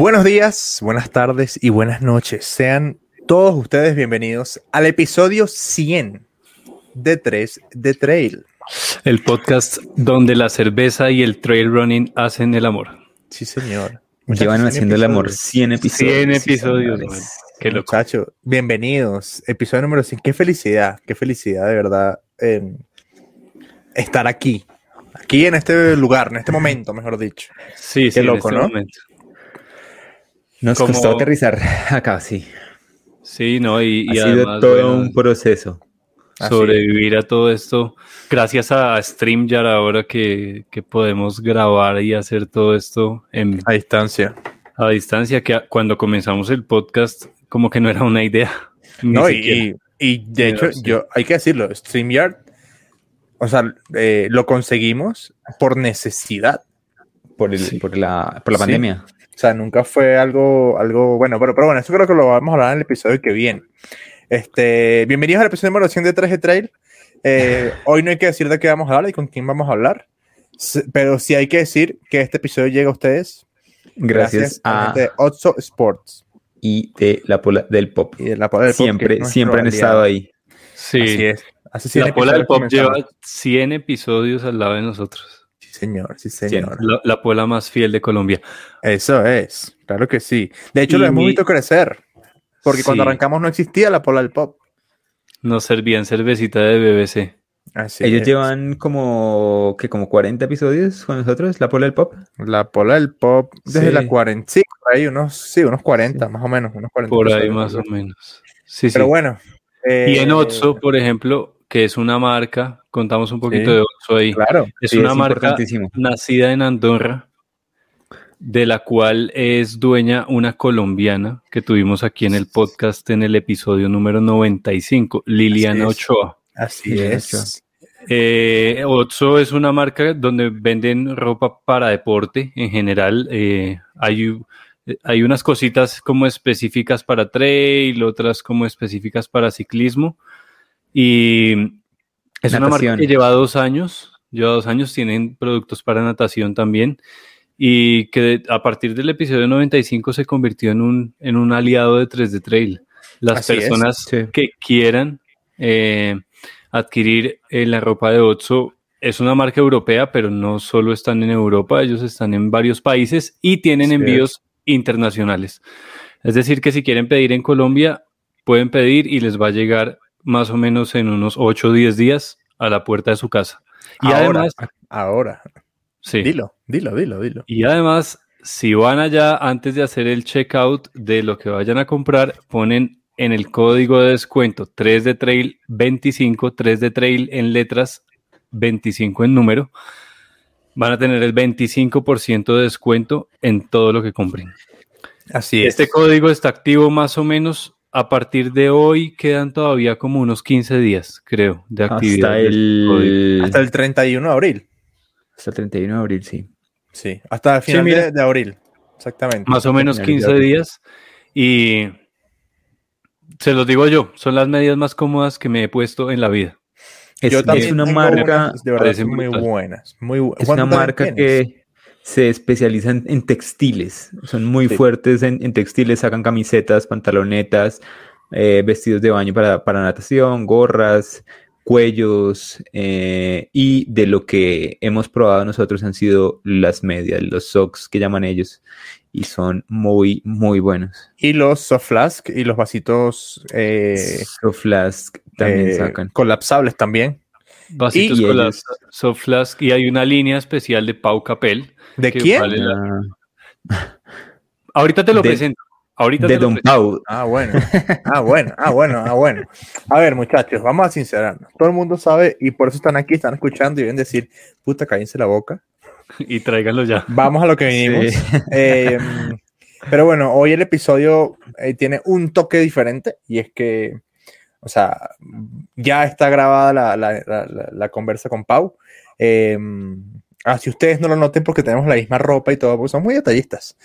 Buenos días, buenas tardes y buenas noches. Sean todos ustedes bienvenidos al episodio 100 de 3 de Trail. El podcast donde la cerveza y el trail running hacen el amor. Sí, señor. Llevan haciendo el amor 100 episodios. 100 episodios. Qué loco. Muchacho, bienvenidos. Episodio número 100. Qué felicidad, qué felicidad de verdad eh, estar aquí. Aquí en este lugar, en este momento, mejor dicho. Sí, Qué sí, loco, en este ¿no? momento. Nos Como- costó aterrizar acá, sí. Sí, no, y, y ha sido además todo bueno, un proceso. Sobrevivir a todo esto. Gracias a StreamYard ahora que, que podemos grabar y hacer todo esto en, A distancia. a distancia, que cuando comenzamos el podcast como que no era una idea. No, y, y- de hecho, sí. yo hay que decirlo, StreamYard, o sea, eh, lo conseguimos por necesidad. Por, el, Sí. por la, por la Sí. pandemia. O sea, nunca fue algo, algo bueno, pero, pero bueno, eso creo que lo vamos a hablar en el episodio que viene. Este, bienvenidos al episodio número 100 de 3G Trail. Eh, hoy no hay que decir de qué vamos a hablar y con quién vamos a hablar, pero sí hay que decir que este episodio llega a ustedes Gracias, a la a de Otso Sports y de la pola del pop. y de la Pola del Pop, Siempre, nuestro siempre han aliado. estado ahí. Sí, Así es. Hace 100 la Pola del Pop comenzamos. lleva 100 episodios al lado de nosotros. Sí, señor, sí, señor. La, la Pola más fiel de Colombia. Eso es, claro que sí. De hecho, Y lo hemos mi- visto crecer. Porque cuando Sí. arrancamos no existía la pola del pop. Nos servían cervecita de BBC. Así Ellos es. llevan como, que como 40 episodios con nosotros, la pola del pop. la pola del pop desde Sí. la 40. Sí, por ahí unos, sí, unos 40, más o menos. Unos 40 Por ahí más o ¿no? menos. Sí, sí. Pero bueno. Y en eh, Otso, por ejemplo, que es una marca, contamos un poquito Sí. de Otso ahí. Claro. Es Sí, una es marca nacida en Andorra, de la cual es dueña una colombiana que tuvimos aquí en el podcast en el episodio número 95, Liliana Así. Ochoa. Así es. Ochoa. Eh, Otso es una marca donde venden ropa para deporte en general. eh, hay, hay unas cositas como específicas para trail, otras como específicas para ciclismo. Y es una marca que lleva dos años, lleva dos años, tienen productos para natación también. Y que a partir del episodio 95 se convirtió en un, en un aliado de 3D Trail. Las Así es, personas sí. que quieran eh, adquirir eh, la ropa de Otso es una marca europea, pero no solo están en Europa, ellos están en varios países y tienen envíos internacionales. Es decir, que si quieren pedir en Colombia, pueden pedir y les va a llegar más o menos en unos 8 o 10 días a la puerta de su casa. Y Ahora, además, ahora. sí, Dilo, dilo, dilo, dilo. y además, si van allá antes de hacer el checkout de lo que vayan a comprar, ponen en el código de descuento 3 de trail 25, 3 de trail en letras, 25 en número. Van a tener el 25% de descuento en todo lo que compren. Así es. Este código está activo más o menos a partir de hoy. Quedan todavía como unos 15 días, creo, de actividad. Hasta el, Hasta el 31 de abril. hasta el 31 de abril, sí. Sí, hasta el final mira. de, de abril. Exactamente. más o menos Finales de 15 abril. días y se los digo yo, son las medidas más cómodas que me he puesto en la vida. Es, Yo también es una tengo marca, unas, de verdad, parece muy brutal. buenas. Muy bu- es ¿Cuánto una marca tienes? que se especializa en, textiles. Son muy Sí. fuertes en, en textiles, sacan camisetas, pantalonetas, eh, vestidos de baño para, para natación, gorras, cuellos eh, y de lo que hemos probado nosotros han sido las medias, los socks que llaman ellos y son muy, muy buenos. Y los soft flask y los vasitos eh, So Flask también eh, sacan. colapsables también. Vasitos ellos- soft flask y hay una línea especial de Pau Capel. ¿De quién? vale la- Ah, Ahorita te lo De- presento. Ahorita de te lo Don presento. Pau. Ah, bueno. Ah, bueno. Ah, bueno. Ah, bueno. A ver, muchachos, vamos a sincerarnos. Todo el mundo sabe y por eso están aquí, están escuchando y deben decir, puta, cállense la boca. Y tráiganlo ya. Vamos a lo que vinimos. Sí. Eh, pero bueno, hoy el episodio eh, tiene un toque diferente y es que, o sea, ya está grabada la, la- la- la- la conversa con Pau. Eh, Así ustedes no lo noten porque tenemos la misma ropa y todo, porque somos muy detallistas.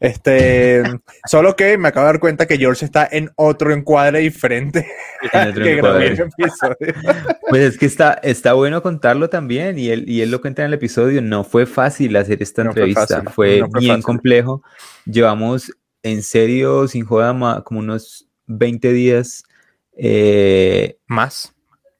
Este, solo que me acabo de dar cuenta que George está en otro encuadre diferente. que grabé el episodio. Pues es que está, está bueno contarlo también, y él, y él lo cuenta en el episodio. No fue fácil hacer esta entrevista, fue, bien complejo. Llevamos en serio, sin joda, como unos 20 días eh, más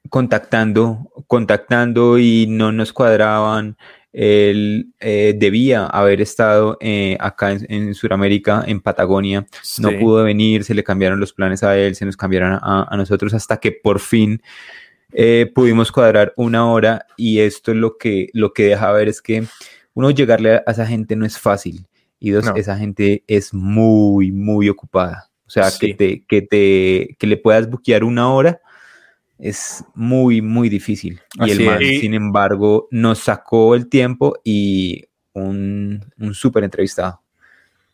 contactando, contactando y no nos cuadraban. Él eh, debía haber estado eh, acá en, Sudamérica, en Patagonia. No pudo venir, se le cambiaron los planes a él, se nos cambiaron a, nosotros hasta que por fin eh, pudimos cuadrar una hora. Y esto lo que, lo que deja ver es que uno llegarle a esa gente no es fácil. Y dos, esa gente es muy, muy ocupada. O sea, que, te, que, te, que le puedas buquear una hora es muy, muy difícil. Y el man, sin embargo, nos sacó el tiempo y un, un súper entrevistado.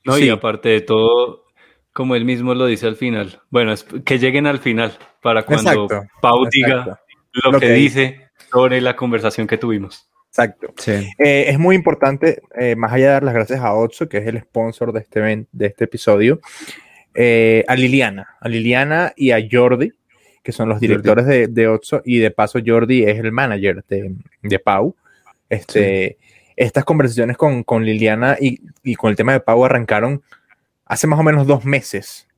No, y aparte de todo, como él mismo lo dice al final, bueno, es que lleguen al final para cuando Pau diga lo, que, dice sobre la conversación que tuvimos. Exacto. Eh, es muy importante, eh, más allá de dar las gracias a Otso, que es el sponsor de este, de este episodio, eh, a Liliana, a Liliana y a Jordi, que son los directores de, de Otso, y de paso Jordi es el manager de, de Pau. Este, Estas conversaciones con, con Liliana y, y, con el tema de Pau arrancaron hace más o menos dos meses.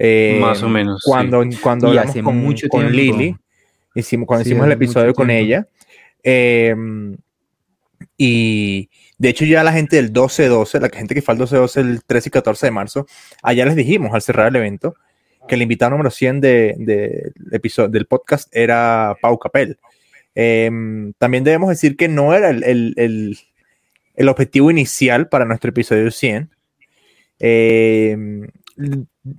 Eh, más o menos. Cuando, cuando hablamos con, mucho con Lili, hicimos, cuando hicimos el episodio con ella. Em, y de hecho, ya la gente del 12-12, la gente que fue al 12-12 el 13 y 14 de marzo, allá les dijimos al cerrar el evento que el invitado número 100 de, episodio, del podcast era Pau Capel. Em, también debemos decir que no era el, objetivo inicial para nuestro episodio 100. Em,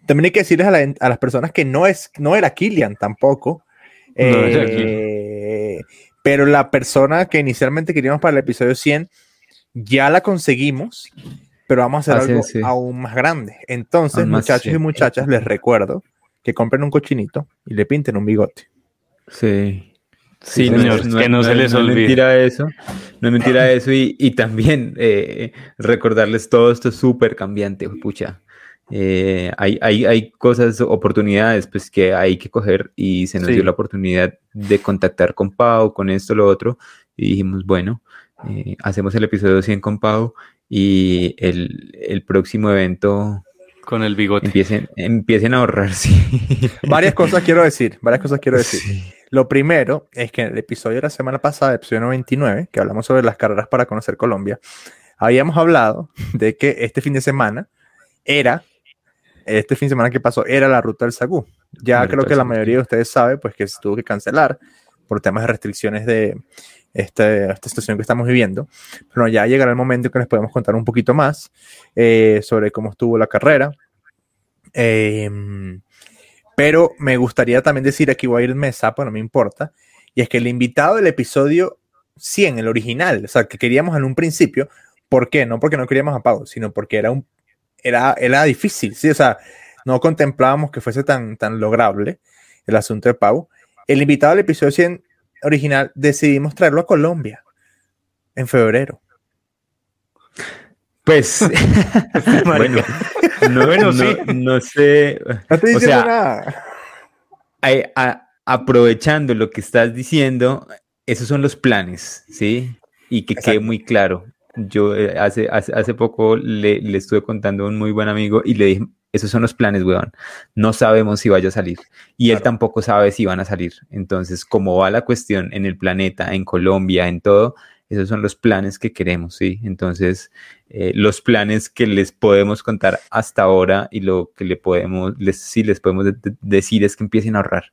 también hay que decirles a, las personas que no, es, no era Killian tampoco. Eh, pero la persona que inicialmente queríamos para el episodio 100 ya la conseguimos pero vamos a hacer algo aún más grande. Entonces, muchachos y muchachas, les recuerdo que compren un cochinito y le pinten un bigote. Sí. Sí, señor, que no, se les olvide. No es mentira eso, no es mentira eso y, y también eh, recordarles todo esto es súper cambiante, pucha. Eh, hay, hay, hay, cosas, oportunidades pues que hay que coger y se nos dio la oportunidad de contactar con Pau, con esto, lo otro y dijimos, bueno, eh, hacemos el episodio 100 con Pau y el, próximo evento con el bigote. Empiecen, empiecen a ahorrar, sí. Varias cosas quiero decir, varias cosas quiero decir. Lo primero es que en el episodio de la semana pasada, episodio 99, que hablamos sobre las carreras para conocer Colombia, habíamos hablado de que este fin de semana era, este fin de semana que pasó, era la ruta del Sagú. Ya creo que la mayoría de ustedes sabe, pues que se tuvo que cancelar por temas de restricciones de, esta, esta situación que estamos viviendo. Pero ya llegará el momento en que les podemos contar un poquito más eh, sobre cómo estuvo la carrera. Em, pero me gustaría también decir, aquí voy a ir mesa, pero no me importa, y es que el invitado del episodio 100, el original, o sea, que queríamos en un principio, ¿por qué? No porque no queríamos a Pau, sino porque era un era, era difícil, ¿sí? O sea, no contemplábamos que fuese tan, tan lograble el asunto de Pau. El invitado del episodio 100 original, decidimos traerlo a Colombia en febrero. Pues, bueno, no, no, sé. o sea, aprovechando lo que estás diciendo, esos son los planes, ¿sí? Y que quede muy claro. Yo eh, hace, hace, poco le, le, estuve contando a un muy buen amigo y le dije, esos son los planes, weón. No sabemos si vaya a salir. Y él tampoco sabe si van a salir. Entonces, como va la cuestión en el planeta, en Colombia, en todo, esos son los planes que queremos, ¿sí? Entonces, eh, los planes que les podemos contar hasta ahora y lo que le podemos, les, sí les podemos decir es que empiecen a ahorrar.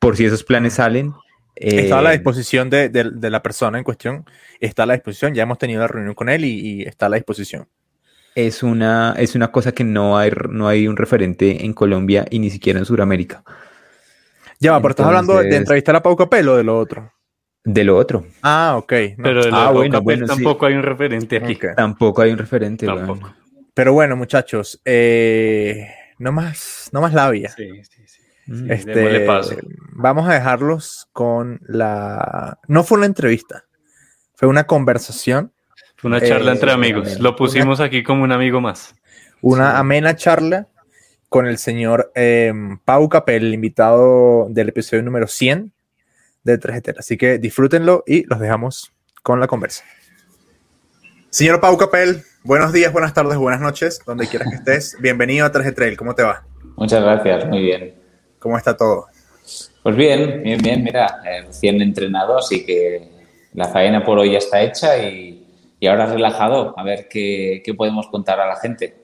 Por si esos planes salen. está a la eh, disposición de, la persona en cuestión, está a la disposición, ya hemos tenido la reunión con él y está a la disposición es una, es una cosa que no hay, no hay un referente en Colombia y ni siquiera en Sudamérica. Ya, pero estás hablando de entrevistar a Pau Capel o de lo otro. De lo otro. Ah, ok. Pero de lo ah, bueno, tampoco hay un referente aquí. Tampoco hay un referente. Tampoco. Pero bueno, muchachos, eh, no más, no más labia. Sí, sí, sí. Este, vamos a dejarlos con la. No fue una entrevista, fue una conversación. Una charla Eh, entre amigos. Lo pusimos aquí como un amigo más. Una amena charla con el señor eh, Pau Capel, el invitado del episodio número 100 de 3GT. Así que disfrútenlo y los dejamos con la conversa. Señor Pau Capel, buenos días, buenas tardes, buenas noches, donde quieras que estés. Bienvenido a 3G Trail, ¿cómo te va? Muchas gracias, muy bien. ¿Cómo está todo? Pues bien, bien, bien, mira, eh, recién entrenado, así que la faena por hoy ya está hecha y, y ahora relajado, a ver qué, qué podemos contar a la gente.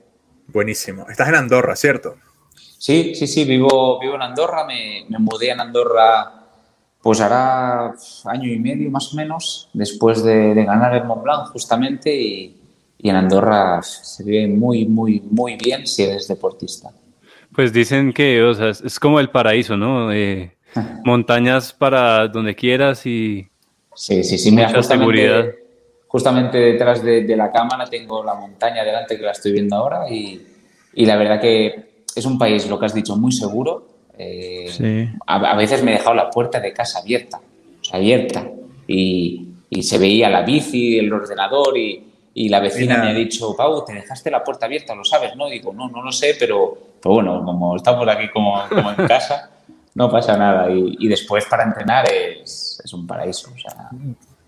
Buenísimo. Estás en Andorra, ¿cierto? Sí, sí, sí, vivo, vivo en Andorra, me, me mudé en Andorra pues hará año y medio más o menos, después de, de ganar el Mont Blanc justamente y, y en Andorra se vive muy, muy, muy bien si eres deportista. Pues dicen que, o sea, es, como el paraíso, ¿no? Eh, montañas para donde quieras y Sí, sí, sí, mira, mucha seguridad. Justamente, detrás de, de la cámara tengo la montaña delante que la estoy viendo ahora y, y la verdad que es un país, lo que has dicho, muy seguro. Eh, Sí. a, a veces me he dejado la puerta de casa abierta, o sea, abierta, y, y se veía la bici, el ordenador y, y la vecina Mira. me ha dicho, Pau, te dejaste la puerta abierta, lo sabes, ¿no? Digo, no, no lo sé, pero, pero bueno, como estamos aquí como, como en casa, no pasa nada. Y, y después para entrenar es, es un paraíso. O sea,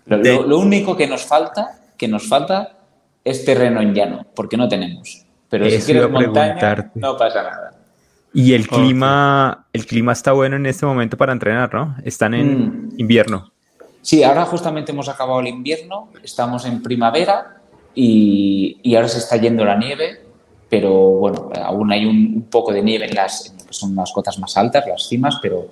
lo, De- lo- lo único que nos falta, que nos falta es terreno en llano, porque no tenemos. Pero si Eso quieres iba a montaña, no pasa nada. Y el clima, el clima está bueno en este momento para entrenar, ¿no? Están en Mm. invierno. Sí, ahora justamente hemos acabado el invierno, estamos en primavera y, y ahora se está yendo la nieve, pero bueno, aún hay un, un poco de nieve en las en lo que son las cotas más altas, las cimas, pero,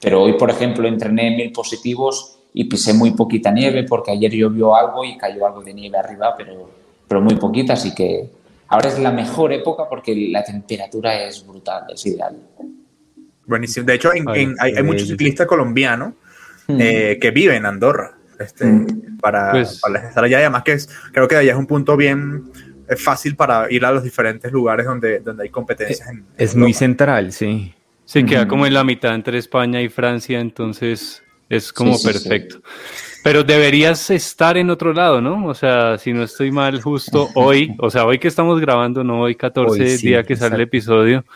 pero hoy, por ejemplo, entrené mil positivos y pisé muy poquita nieve porque ayer llovió algo y cayó algo de nieve arriba, pero, pero muy poquita, así que ahora es la mejor época porque la temperatura es brutal, es ideal. Buenísimo. De hecho, en- Ay, en- hay, hay muchos ciclistas colombianos Mm. eh, que viven en Andorra este, Mm. para, Pues- para estar allá. Y además que es, creo que allá es un punto bien eh, fácil para ir a los diferentes lugares donde, donde hay competencias. en- en Es muy central, sí. Sí, queda como en la mitad entre España y Francia, entonces es como Sí, sí, perfecto. Pero deberías estar en otro lado, ¿no? O sea, si no estoy mal, justo hoy, o sea, hoy que estamos grabando, no hoy 14 Hoy sí, día que sale el episodio,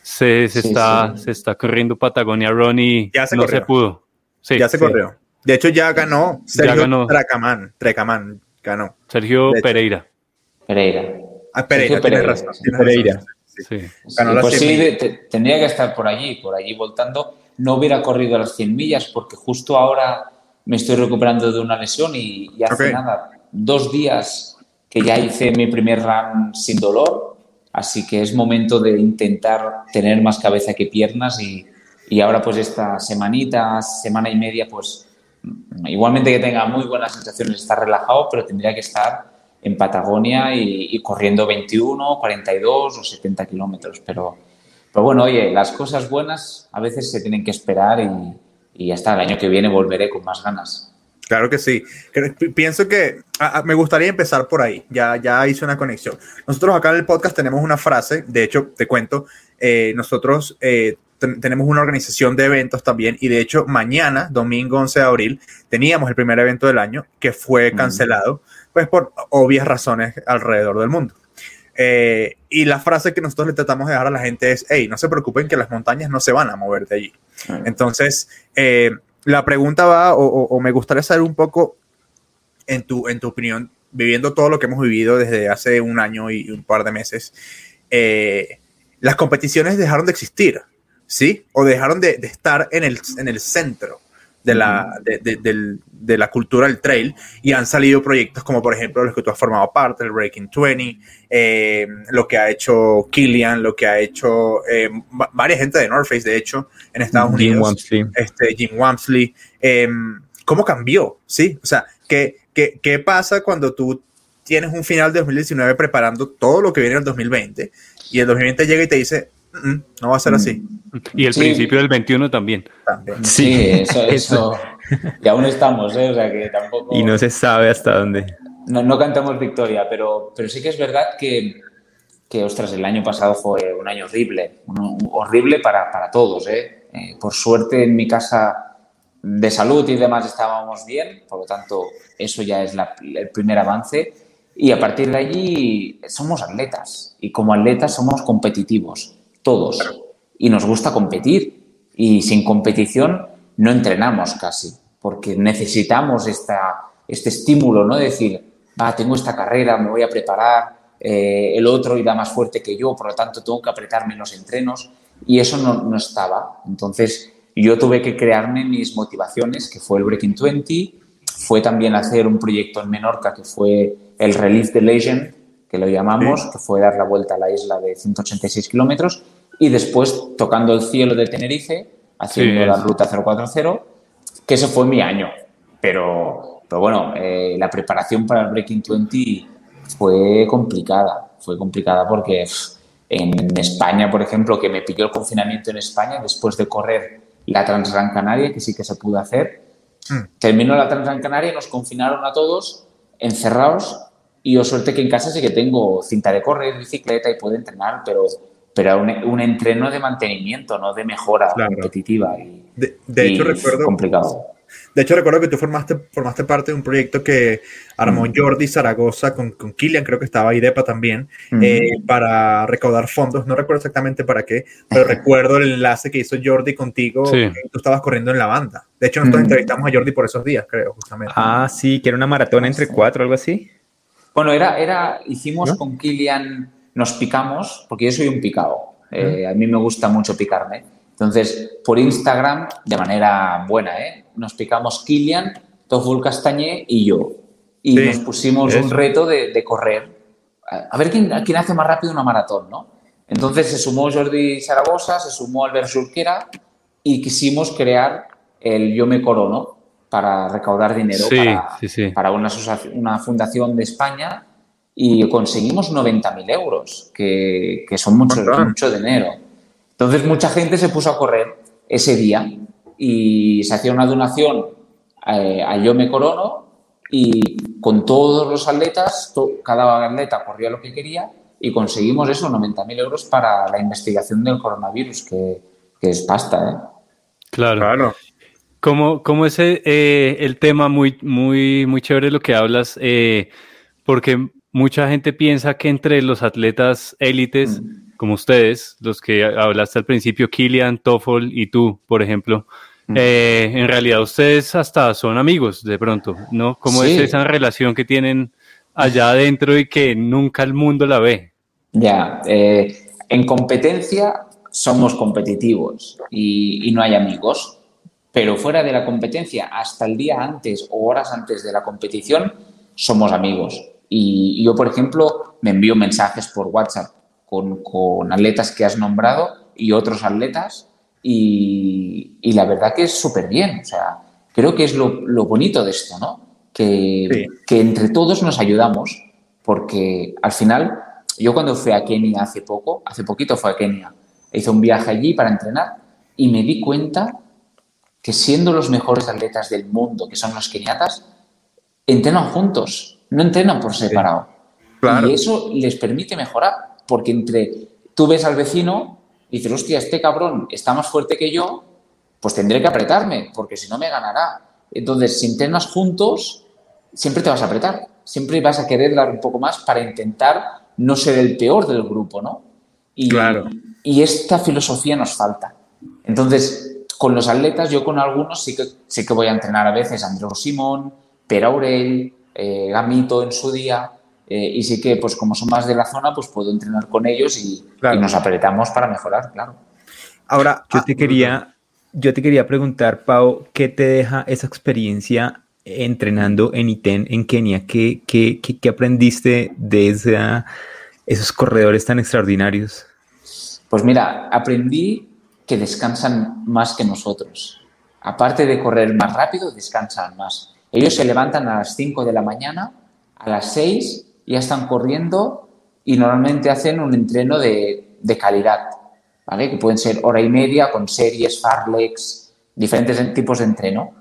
se, se Sí, está, sí. se está corriendo Patagonia Run y Ya se no corrió. se pudo. Sí, ya se sí. corrió. De hecho, ya ganó Sergio ganó. Tracamán. Tracamán ganó. Sergio. Pereira. Pereira. Ah, Pereira, Sergio Pereira. razón. Pereira. razón. Sí. Sí. Ganó Sí, pues 100 sí, millas. de- te- tendría que estar por allí, por allí voltando. No hubiera corrido las 100 millas porque justo ahora me estoy recuperando de una lesión y, y hace nada, dos días que ya hice mi primer run sin dolor, así que es momento de intentar tener más cabeza que piernas y, y ahora pues esta semanita, semana y media, pues igualmente que tenga muy buenas sensaciones, estar relajado, pero tendría que estar en Patagonia y, y corriendo 21, 42 o 70 kilómetros. Pero, pero bueno, oye, las cosas buenas a veces se tienen que esperar y, y hasta el año que viene volveré con más ganas. Claro que sí. Pienso que me gustaría empezar por ahí. Ya, ya hice una conexión. Nosotros acá en el podcast tenemos una frase, de hecho, te cuento, eh, nosotros eh, ten- tenemos una organización de eventos también y de hecho mañana, domingo 11 de abril, teníamos el primer evento del año que fue cancelado, pues por obvias razones alrededor del mundo. Eh, y la frase que nosotros le tratamos de dar a la gente es, hey, no se preocupen que las montañas no se van a mover de allí. Entonces, eh, la pregunta va, o, o- o me gustaría saber un poco, en tu, en tu opinión, viviendo todo lo que hemos vivido desde hace un año y un par de meses, eh, las competiciones dejaron de existir, ¿sí? O dejaron de, de estar en el, en el centro de la, de, de- del- de la cultura del trail y han salido proyectos como por ejemplo los que tú has formado parte, el Breaking 20, eh, lo que ha hecho Killian, lo que ha hecho eh, va- varias gente de North Face, de hecho, en Estados Jim Unidos Wamsley. este, Jim Wamsley. eh, ¿Cómo cambió? ¿Sí? O sea, ¿qué, qué, qué pasa cuando tú tienes un final de 2019 preparando todo lo que viene en el 2020 y el 2020 llega y te dice, "Mm, mm, no va a ser así? Y el Sí. principio del 21 también. También. Sí, eso, eso. eso. Y aún estamos, ¿eh? O sea que tampoco. Y no se sabe hasta dónde. no, no cantamos victoria, pero, pero sí que es verdad que, que, ostras, el año pasado fue un año horrible, un- un- horrible para, para todos. ¿eh? Eh, por suerte en mi casa de salud y demás estábamos bien, por lo tanto, eso ya es el primer avance. Y a partir de allí somos atletas y como atletas somos competitivos, todos. Y nos gusta competir. Y sin competición no entrenamos casi, porque necesitamos esta, este estímulo, ¿no? De decir, va, tengo esta carrera, me voy a preparar, eh, el otro irá más fuerte que yo, por lo tanto tengo que apretarme en los entrenos. Y eso no, no estaba. Entonces, yo tuve que crearme mis motivaciones, que fue el Breaking 20, fue también hacer un proyecto en Menorca, que fue el Relief the Legend, que lo llamamos, que fue dar la vuelta a la isla de 186 kilómetros, y después tocando el cielo de Tenerife, haciendo la ruta 040, que ese fue mi año. Pero, pero bueno, eh, la preparación para el Breaking 20 fue complicada, fue complicada porque en España, por ejemplo, que me pilló el confinamiento en España después de correr la Transgran Canaria, que sí que se pudo hacer. Hmm. Terminó la Transgran Canaria, nos confinaron a todos, encerrados, y yo suerte que en casa sí que tengo cinta de correr, bicicleta y puedo entrenar, pero, pero un, un entreno de mantenimiento, no de mejora competitiva. Y, de, hecho, recuerdo. Complicado. De hecho, recuerdo que tú formaste, formaste parte de un proyecto que armó mm. Jordi Zaragoza con, con Kilian, creo que estaba IDEPA también, eh, para recaudar fondos. No recuerdo exactamente para qué, pero recuerdo el enlace que hizo Jordi contigo. Tú estabas corriendo en la banda. De hecho, nosotros entrevistamos a Jordi por esos días, creo, justamente. Ah, sí, que era una maratón entre cuatro, algo así. Bueno, era, era hicimos con Kilian, nos picamos, porque yo soy un picado. Eh, a mí me gusta mucho picarme. Entonces, por Instagram, de manera buena, ¿eh? nos picamos Kilian, Toful Castañé y yo. Y nos pusimos un reto de, correr. A ver quién, quién, hace más rápido una maratón, ¿no? Entonces se sumó Jordi Zaragoza, se sumó Albert Surquera y quisimos crear el Yo Me Corono para recaudar dinero para, para una, una, fundación de España y conseguimos 90.000 euros, que, que son mucho, mucho dinero. Entonces mucha gente se puso a correr ese día y se hacía una donación eh, a, Yo Me Corono y con todos los atletas, cada atleta corría lo que quería y conseguimos eso, 90.000 euros para la investigación del coronavirus, que, es pasta, ¿eh? Claro. claro. Como, como es eh, el tema muy, muy, muy chévere lo que hablas, eh, porque mucha gente piensa que entre los atletas élites mm. como ustedes, los que hablaste al principio, Kilian, Toffol y tú, por ejemplo, eh, en realidad ustedes hasta son amigos de pronto, ¿no? ¿Cómo es esa relación que tienen allá adentro y que nunca el mundo la ve? Ya, eh, en competencia somos competitivos y, no hay amigos, pero fuera de la competencia, hasta el día antes o horas antes de la competición, somos amigos. y yo, por ejemplo, me envío mensajes por WhatsApp con, atletas que has nombrado y otros atletas y, la verdad que es súper bien. O sea, creo que es lo, bonito de esto, ¿no? Que, que, entre todos nos ayudamos porque al final, yo cuando fui a Kenia hace poco, hace poquito fue a Kenia, hice un viaje allí para entrenar y me di cuenta que siendo los mejores atletas del mundo, que son los keniatas, entrenan juntos, no entrenan por separado. Y eso les permite mejorar porque entre tú ves al vecino y dices, hostia, este cabrón está más fuerte que yo, pues tendré que apretarme, porque si no me ganará. Entonces, si entrenas juntos, siempre te vas a apretar, siempre vas a querer dar un poco más para intentar no ser el peor del grupo, ¿no? Y, claro. y esta filosofía nos falta. Entonces, con los atletas, yo con algunos sí que, sí que voy a entrenar a veces, Andreu Simón, Per Aurel, eh, Gamito en su día, eh, y sí que, pues como son más de la zona, pues puedo entrenar con ellos y, nos apretamos para mejorar, claro. Ahora, yo te quería, yo te quería preguntar, Pau, ¿qué te deja esa experiencia entrenando en ITEN en Kenia? ¿Qué, qué, qué, aprendiste de esos corredores tan extraordinarios? Pues mira, aprendí que descansan más que nosotros. Aparte de correr más rápido, descansan más. Ellos se levantan a las 5 de la mañana, a las 6 ya están corriendo y normalmente hacen un entreno de, de calidad, ¿vale? Que pueden ser hora y media con series, farlex, diferentes tipos de entreno.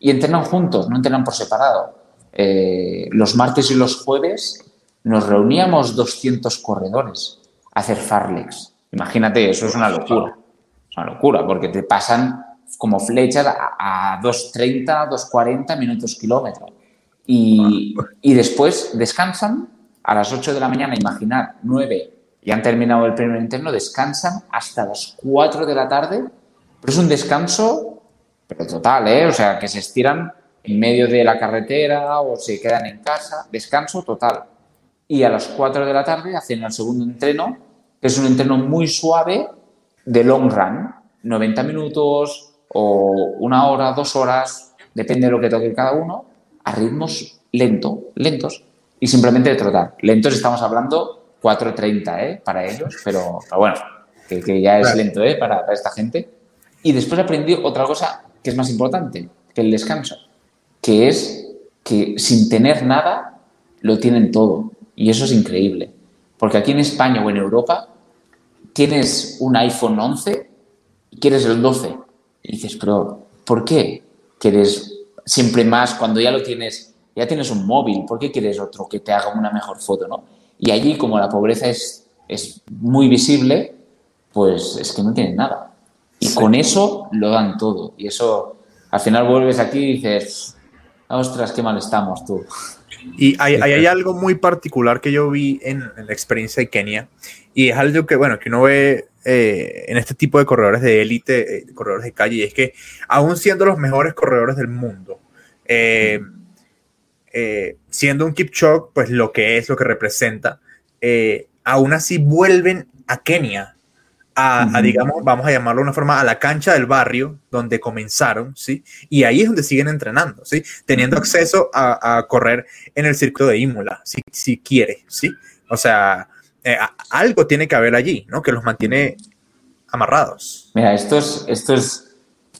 Y entrenan juntos, no entrenan por separado. Eh, los martes y los jueves nos reuníamos 200 corredores a hacer farlex. Imagínate, eso es una locura. Una locura porque te pasan como flechas a, a 2.30, 2.40 minutos kilómetro. Y, y después descansan a las 8 de la mañana, imaginar, 9, y han terminado el primer interno, descansan hasta las 4 de la tarde, pero es un descanso, pero total, ¿eh? O sea, que se estiran en medio de la carretera o se quedan en casa, descanso total. Y a las 4 de la tarde hacen el segundo entreno, que es un entreno muy suave de long run, 90 minutos o una hora, dos horas, depende de lo que toque cada uno, a ritmos lento, lentos y simplemente de trotar. Lentos estamos hablando 4.30 ¿eh? para ellos, pero, pero bueno, que, que, ya es lento ¿eh? para, para esta gente. Y después aprendí otra cosa que es más importante que el descanso, que es que sin tener nada lo tienen todo. Y eso es increíble. Porque aquí en España o en Europa tienes un iPhone 11 y quieres el 12. Y dices, pero ¿por qué quieres siempre más cuando ya lo tienes, ya tienes un móvil? ¿Por qué quieres otro que te haga una mejor foto, no? Y allí, como la pobreza es, es muy visible, pues es que no tienen nada. Y con eso lo dan todo. Y eso, al final vuelves aquí y dices, ostras, qué mal estamos tú. Y hay, hay, hay algo muy particular que yo vi en, en la experiencia de Kenia, y es algo que, bueno, que uno ve eh, en este tipo de corredores de élite, eh, corredores de calle, y es que aún siendo los mejores corredores del mundo, eh, siendo un Kipchoge, pues lo que es, lo que representa, aún así vuelven a Kenia, a, a, digamos, vamos a llamarlo de una forma, a la cancha del barrio donde comenzaron, ¿sí? Y ahí es donde siguen entrenando, ¿sí? Teniendo acceso a, a correr en el circuito de Imola, si, si quiere, ¿sí? O sea, eh, algo tiene que haber allí, ¿no? Que los mantiene amarrados. Mira, esto es, esto es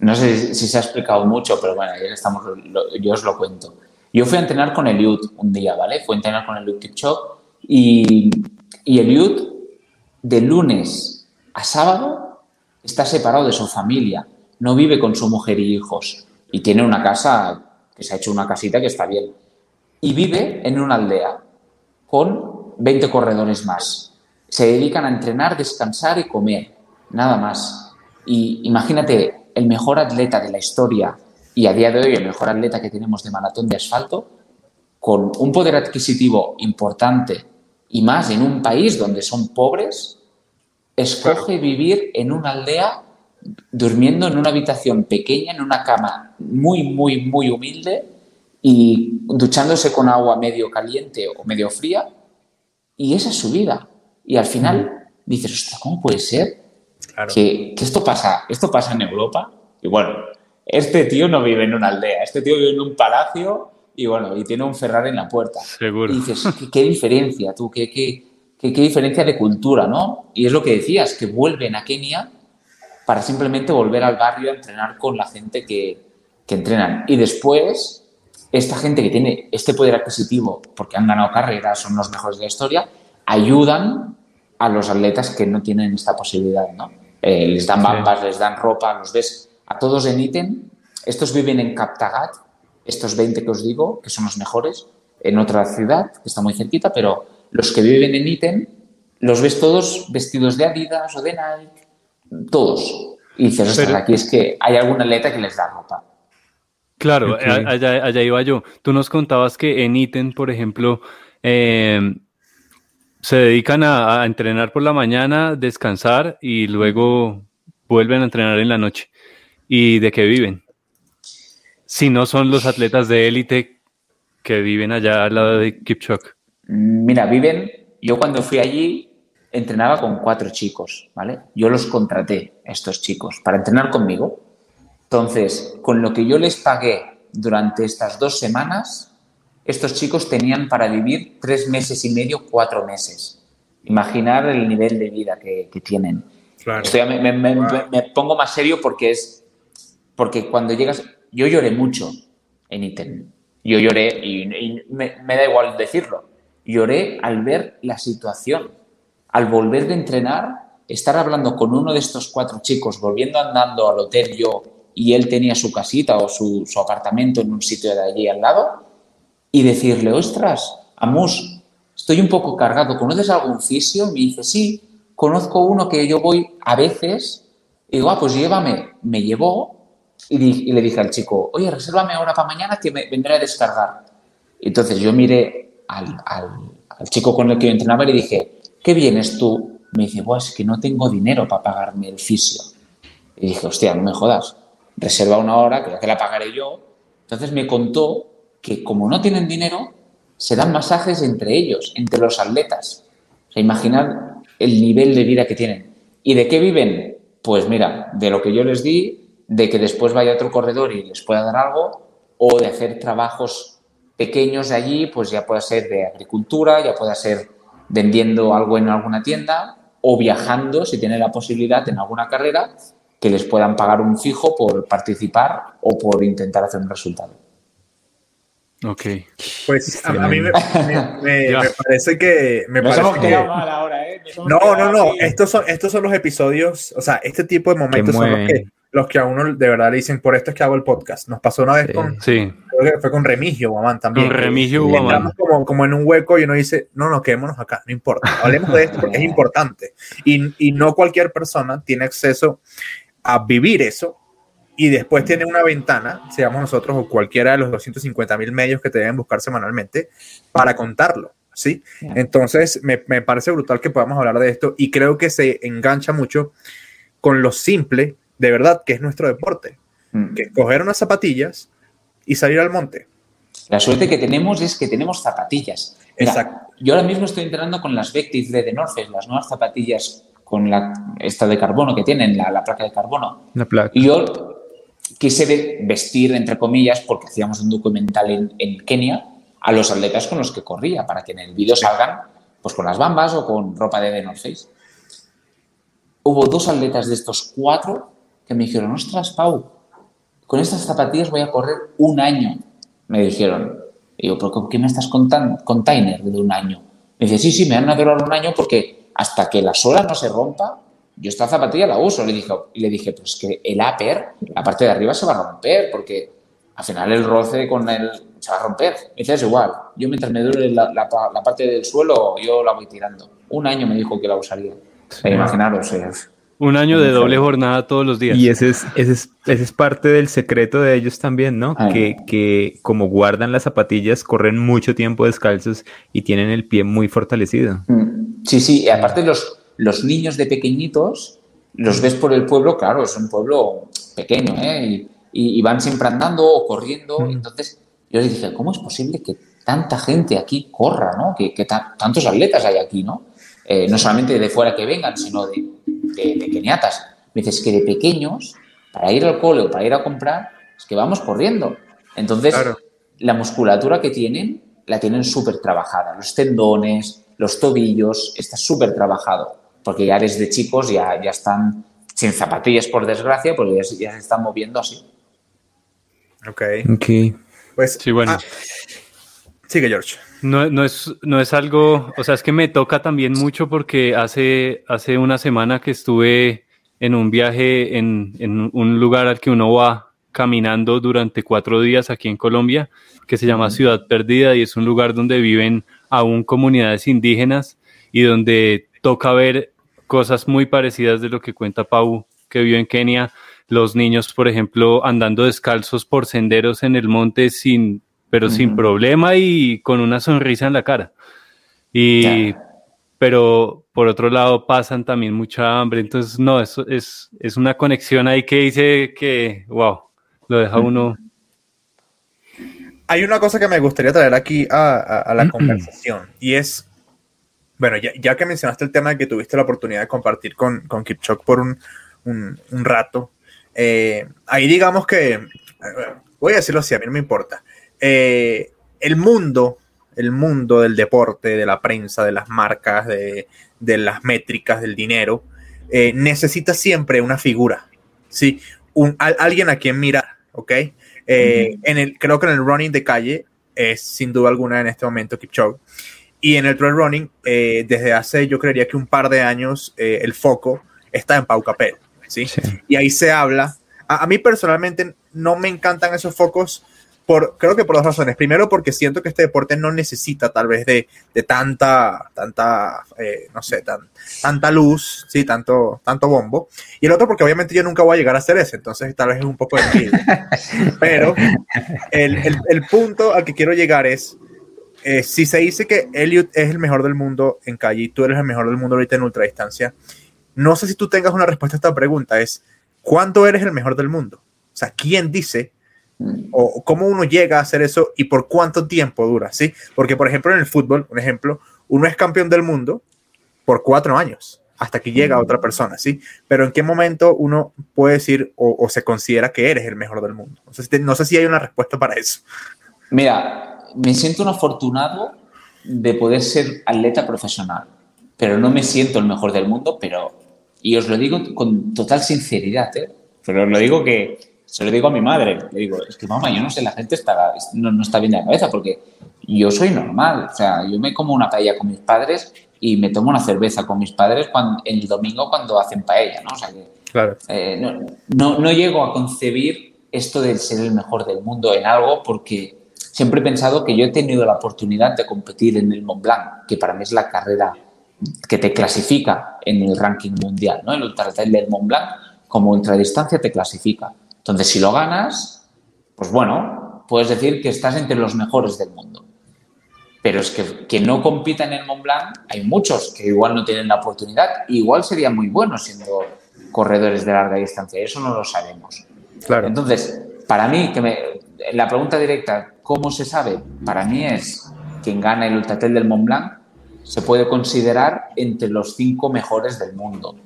no sé si se ha explicado mucho, pero bueno, estamos, lo, yo os lo cuento. Yo fui a entrenar con Eliud un día, ¿vale? Fui a entrenar con Eliud Kipchoge y, y Eliud de lunes a sábado está separado de su familia, no vive con su mujer y hijos y tiene una casa que se ha hecho una casita que está bien. Y vive en una aldea con 20 corredores más. Se dedican a entrenar, descansar y comer, nada más. Y imagínate, el mejor atleta de la historia y a día de hoy el mejor atleta que tenemos de maratón de asfalto, con un poder adquisitivo importante y más en un país donde son pobres, escoge vivir en una aldea durmiendo en una habitación pequeña, en una cama muy, muy, muy humilde y duchándose con agua medio caliente o medio fría. Y esa es su vida. Y al final dices, ostras, ¿cómo puede ser claro. que, que, esto, pasa, esto pasa en Europa? Y bueno, este tío no vive en una aldea, este tío vive en un palacio y bueno, y tiene un Ferrari en la puerta. Seguro. Y dices, ¿qué, qué diferencia tú? ¿Qué, qué, qué, qué diferencia de cultura, ¿no? Y es lo que decías, que vuelven a Kenia para simplemente volver al barrio a entrenar con la gente que, que entrenan. Y después, esta gente que tiene este poder adquisitivo, porque han ganado carreras, son los mejores de la historia, ayudan a los atletas que no tienen esta posibilidad, ¿no? Eh, les dan bambas, sí. les dan ropa, los ves a todos en ítem. Estos viven en Kaptagat, estos 20 que os digo, que son los mejores, en otra ciudad, que está muy cerquita, pero los que viven en ítem, los ves todos vestidos de Adidas o de Nike, todos. Y dices, ostras, Pero, aquí es que hay algún atleta que les da ropa. Claro, okay. allá, allá, iba yo. Tú nos contabas que en ítem, por ejemplo, eh, se dedican a, a, entrenar por la mañana, descansar y luego vuelven a entrenar en la noche. ¿Y de qué viven? Si no son los atletas de élite que viven allá al lado de Kipchoge. Mira, viven, yo cuando fui allí entrenaba con cuatro chicos, ¿vale? Yo los contraté, estos chicos, para entrenar conmigo. Entonces, con lo que yo les pagué durante estas dos semanas, estos chicos tenían para vivir tres meses y medio, cuatro meses. Imaginar el nivel de vida que, que tienen. Claro. Esto ya me, me, me, me, pongo más serio porque es. Porque cuando llegas. Yo lloré mucho en ITEM. Yo lloré y, y me, da igual decirlo. Lloré al ver la situación. Al volver de entrenar, estar hablando con uno de estos cuatro chicos, volviendo andando al hotel yo, y él tenía su casita o su, apartamento en un sitio de allí al lado, y decirle, ostras, Amus, estoy un poco cargado, ¿conoces algún fisio? Me dice, sí, conozco uno que yo voy a veces, y digo, ah, pues llévame. Me llevó y, y le dije al chico, oye, resérvame ahora para mañana que me vendré a descargar. Entonces yo miré al, al- chico con el que yo entrenaba y le dije, ¿qué vienes tú? Me dice, es que no tengo dinero para pagarme el fisio. Y dije, hostia, no me jodas, reserva una hora que ya te la pagaré yo. Entonces me contó que como no tienen dinero, se dan masajes entre ellos, entre los atletas. O sea, el nivel de vida que tienen. ¿Y de qué viven? Pues mira, de lo que yo les di, de que después vaya otro corredor y les pueda dar algo, o de hacer trabajos pequeños de allí, pues ya pueda ser de agricultura, ya pueda ser vendiendo algo en alguna tienda, o viajando, si tienen la posibilidad, en alguna carrera, que les puedan pagar un fijo por participar o por intentar hacer un resultado. Ok. Pues a, a mí me, me- me- Ya. me parece que. Me parece que mal ahora, ¿eh? no, no, no. Estos son, estos son los episodios. O sea, este tipo de momentos son los que, los que a uno de verdad le dicen, por esto es que hago el podcast. Nos pasó una vez Sí. con. Sí. Creo que fue con Remigio Guamán también. Con Remigio Guamán. Estamos como, como en un hueco y uno dice, no, no, quedémonos acá, no importa. Hablemos de esto porque es importante. Y, y no cualquier persona tiene acceso a vivir eso y después tiene una ventana, seamos nosotros o cualquiera de los 250 mil medios que te deben buscar semanalmente, para contarlo. ¿sí? Entonces, me, me parece brutal que podamos hablar de esto y creo que se engancha mucho con lo simple, de verdad, que es nuestro deporte, Mm. que es coger unas zapatillas y salir al monte. La suerte que tenemos es que tenemos zapatillas. Mira, Exacto. Yo ahora mismo estoy entrenando con las Vectis de The North Face, las nuevas zapatillas con la esta de carbono que tienen, la, la placa de carbono. La placa. Y yo quise ve- vestir, entre comillas, porque hacíamos un documental en, en Kenia, a los atletas con los que corría, para que en el vídeo salgan pues con las bambas o con ropa de The North Face. Hubo dos atletas de estos cuatro que me dijeron, ostras, Pau, con estas zapatillas voy a correr un año, me dijeron. Y yo, ¿pero qué me estás contando? Container de un año. Me dice, sí, sí, me van a durar un año porque hasta que la sola no se rompa, yo esta zapatilla la uso. Le dije, y le dije, pues que el upper, la parte de arriba se va a romper porque al final el roce con el se va a romper. Me dice, es igual. Yo mientras me dure la, la la parte del suelo, yo la voy tirando. Un año me dijo que la usaría. Eh, imaginaros, eh, Un año de doble jornada todos los días. Y ese es, ese, es, ese es parte del secreto de ellos también, ¿no? Ah. Que, que como guardan las zapatillas, corren mucho tiempo descalzos y tienen el pie muy fortalecido. Mm, Sí, sí, y aparte los, los niños de pequeñitos, los ves por el pueblo, claro, es un pueblo pequeño, ¿eh? Y, y- y van siempre andando o corriendo. Mm. Entonces, yo les dije, ¿cómo es posible que tanta gente aquí corra, ¿no? Que, que ta- tantos atletas hay aquí, ¿no? Eh, no solamente de fuera que vengan, sino de, de, de keniatas. Me dices que de pequeños, para ir al cole o para ir a comprar, es que vamos corriendo. Entonces, Claro. la musculatura que tienen, la tienen súper trabajada. Los tendones, los tobillos, está súper trabajado. Porque ya desde chicos ya, ya están sin zapatillas, por desgracia, porque ya, se- ya se están moviendo así. Ok. Ok. Pues, Sí, bueno. ah, sigue, George. No, no, es, no es algo, o sea, es que me toca también mucho porque hace, hace una semana que estuve en un viaje en, en un lugar al que uno va caminando durante cuatro días aquí en Colombia, que se llama Ciudad Perdida y es un lugar donde viven aún comunidades indígenas y donde toca ver cosas muy parecidas de lo que cuenta Pau, que vive en Kenia. Los niños, por ejemplo, andando descalzos por senderos en el monte sin, pero sin problema y con una sonrisa en la cara. Y, pero por otro lado pasan también mucha hambre. Entonces, no, eso es, es una conexión ahí que dice que, wow, lo deja uno. Hay una cosa que me gustaría traer aquí a, a- a la conversación y es, bueno, ya, ya que mencionaste el tema de que tuviste la oportunidad de compartir con, con Kipchok por un, un- un rato, eh, ahí digamos que, eh, voy a decirlo así, a mí no me importa, eh, el mundo, el mundo del deporte, de la prensa, de las marcas, de, de las métricas, del dinero, eh, necesita siempre una figura, ¿sí? Un, alguien a quien mirar, ¿ok? Eh, en el, creo que en el running de calle es sin duda alguna en este momento Kipchoge. Y en el trail running, eh, desde hace yo creería que un par de años, eh, el foco está en Pau Capel, ¿sí? Sí. Y ahí se habla. A, a mí personalmente no me encantan esos focos por, creo que por dos razones. Primero, porque siento que este deporte no necesita tal vez de, de tanta, tanta, eh, no sé, tan, tanta luz, sí, tanto, tanto bombo. Y el otro, porque obviamente yo nunca voy a llegar a hacer eso, entonces tal vez es un poco de Pero el, el, el, punto al que quiero llegar es, eh, si se dice que Elliot es el mejor del mundo en calle y tú eres el mejor del mundo ahorita en ultradistancia, no sé si tú tengas una respuesta a esta pregunta, es, ¿cuánto eres el mejor del mundo? O sea, ¿quién dice o cómo uno llega a hacer eso y por cuánto tiempo dura, ¿sí? Porque, por ejemplo, en el fútbol, un ejemplo, uno es campeón del mundo por cuatro años hasta que llega otra persona, ¿sí? Pero ¿en qué momento uno puede decir o, se considera que eres el mejor del mundo? No sé, si no sé si hay una respuesta para eso. Mira, me siento un afortunado de poder ser atleta profesional, pero no me siento el mejor del mundo, pero, y os lo digo con total sinceridad, ¿eh? pero os lo digo que se lo digo a mi madre, le digo, es que mamá, yo no sé, la gente está, no, está bien de la cabeza porque yo soy normal, o sea, yo me como una paella con mis padres y me tomo una cerveza con mis padres cuando, el domingo cuando hacen paella, ¿no? O sea que claro. Eh, no, no, llego a concebir esto de ser el mejor del mundo en algo porque siempre he pensado que yo he tenido la oportunidad de competir en el Mont Blanc, que para mí es la carrera que te clasifica en el ranking mundial, ¿no? El ultratrail del Mont Blanc como ultradistancia te clasifica. Entonces, si lo ganas, pues bueno, puedes decir que estás entre los mejores del mundo. Pero es que, que no compita en el Mont Blanc, hay muchos que igual no tienen la oportunidad, igual serían muy buenos siendo corredores de larga distancia, eso no lo sabemos. Claro. Entonces, para mí, que me, la pregunta directa, ¿cómo se sabe? Para mí es quien gana el Ultratel del Mont Blanc se puede considerar entre los cinco mejores del mundo.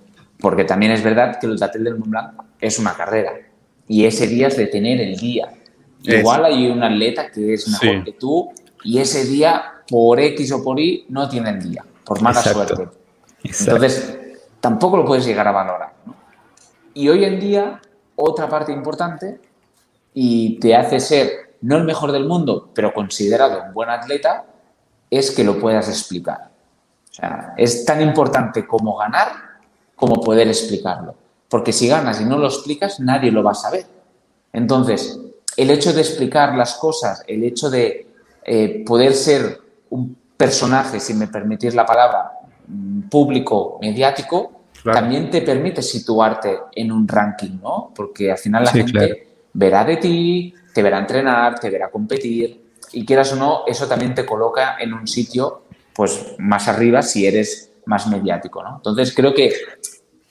Porque también es verdad que el Ultratel del Mont Blanc es una carrera y ese día es de tener el día. Igual hay un atleta que es mejor que tú y ese día, por X o por Y, no tiene el día, por mala suerte. Entonces, tampoco lo puedes llegar a valorar. Y hoy en día, otra parte importante, y te hace ser no el mejor del mundo, pero considerado un buen atleta, es que lo puedas explicar. O sea, es tan importante como ganar como poder explicarlo. Porque si ganas y no lo explicas, nadie lo va a saber. Entonces, el hecho de explicar las cosas, el hecho de eh, poder ser un personaje, si me permitís la palabra, mm, público, mediático, también te permite situarte en un ranking, ¿no? Porque al final la gente verá de ti, te verá entrenar, te verá competir y quieras o no, eso también te coloca en un sitio pues más arriba si eres más mediático, ¿no? Entonces creo que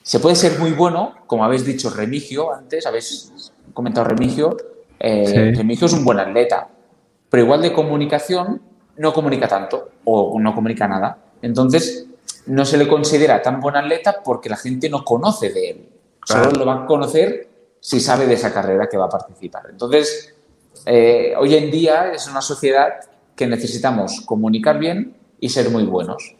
se puede ser muy bueno, como habéis dicho Remigio antes, habéis comentado Remigio, eh, Remigio es un buen atleta, pero igual de comunicación no comunica tanto o no comunica nada. Entonces, no se le considera tan buen atleta porque la gente no conoce de él. Solo lo va a conocer si sabe de esa carrera que va a participar. Entonces, eh, hoy en día es una sociedad que necesitamos comunicar bien y ser muy buenos.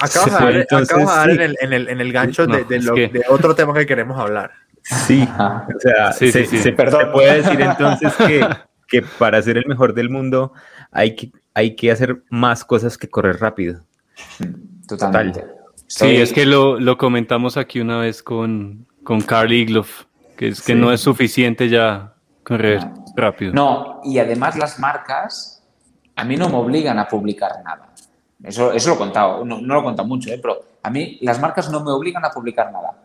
Acabas de dar, en, el, en, el, en, el, gancho de, de, otro tema que queremos hablar. Sí, o sea, se, se, puede decir entonces que, que, para ser el mejor del mundo hay que, hay que hacer más cosas que correr rápido. Totalmente. Sí, es que lo, lo, comentamos aquí una vez con, con Carl Igloff, que es que no es suficiente ya correr rápido. No, y además las marcas a mí no me obligan a publicar nada. Eso, eso lo he contado, no, lo he contado mucho, ¿eh? pero a mí las marcas no me obligan a publicar nada.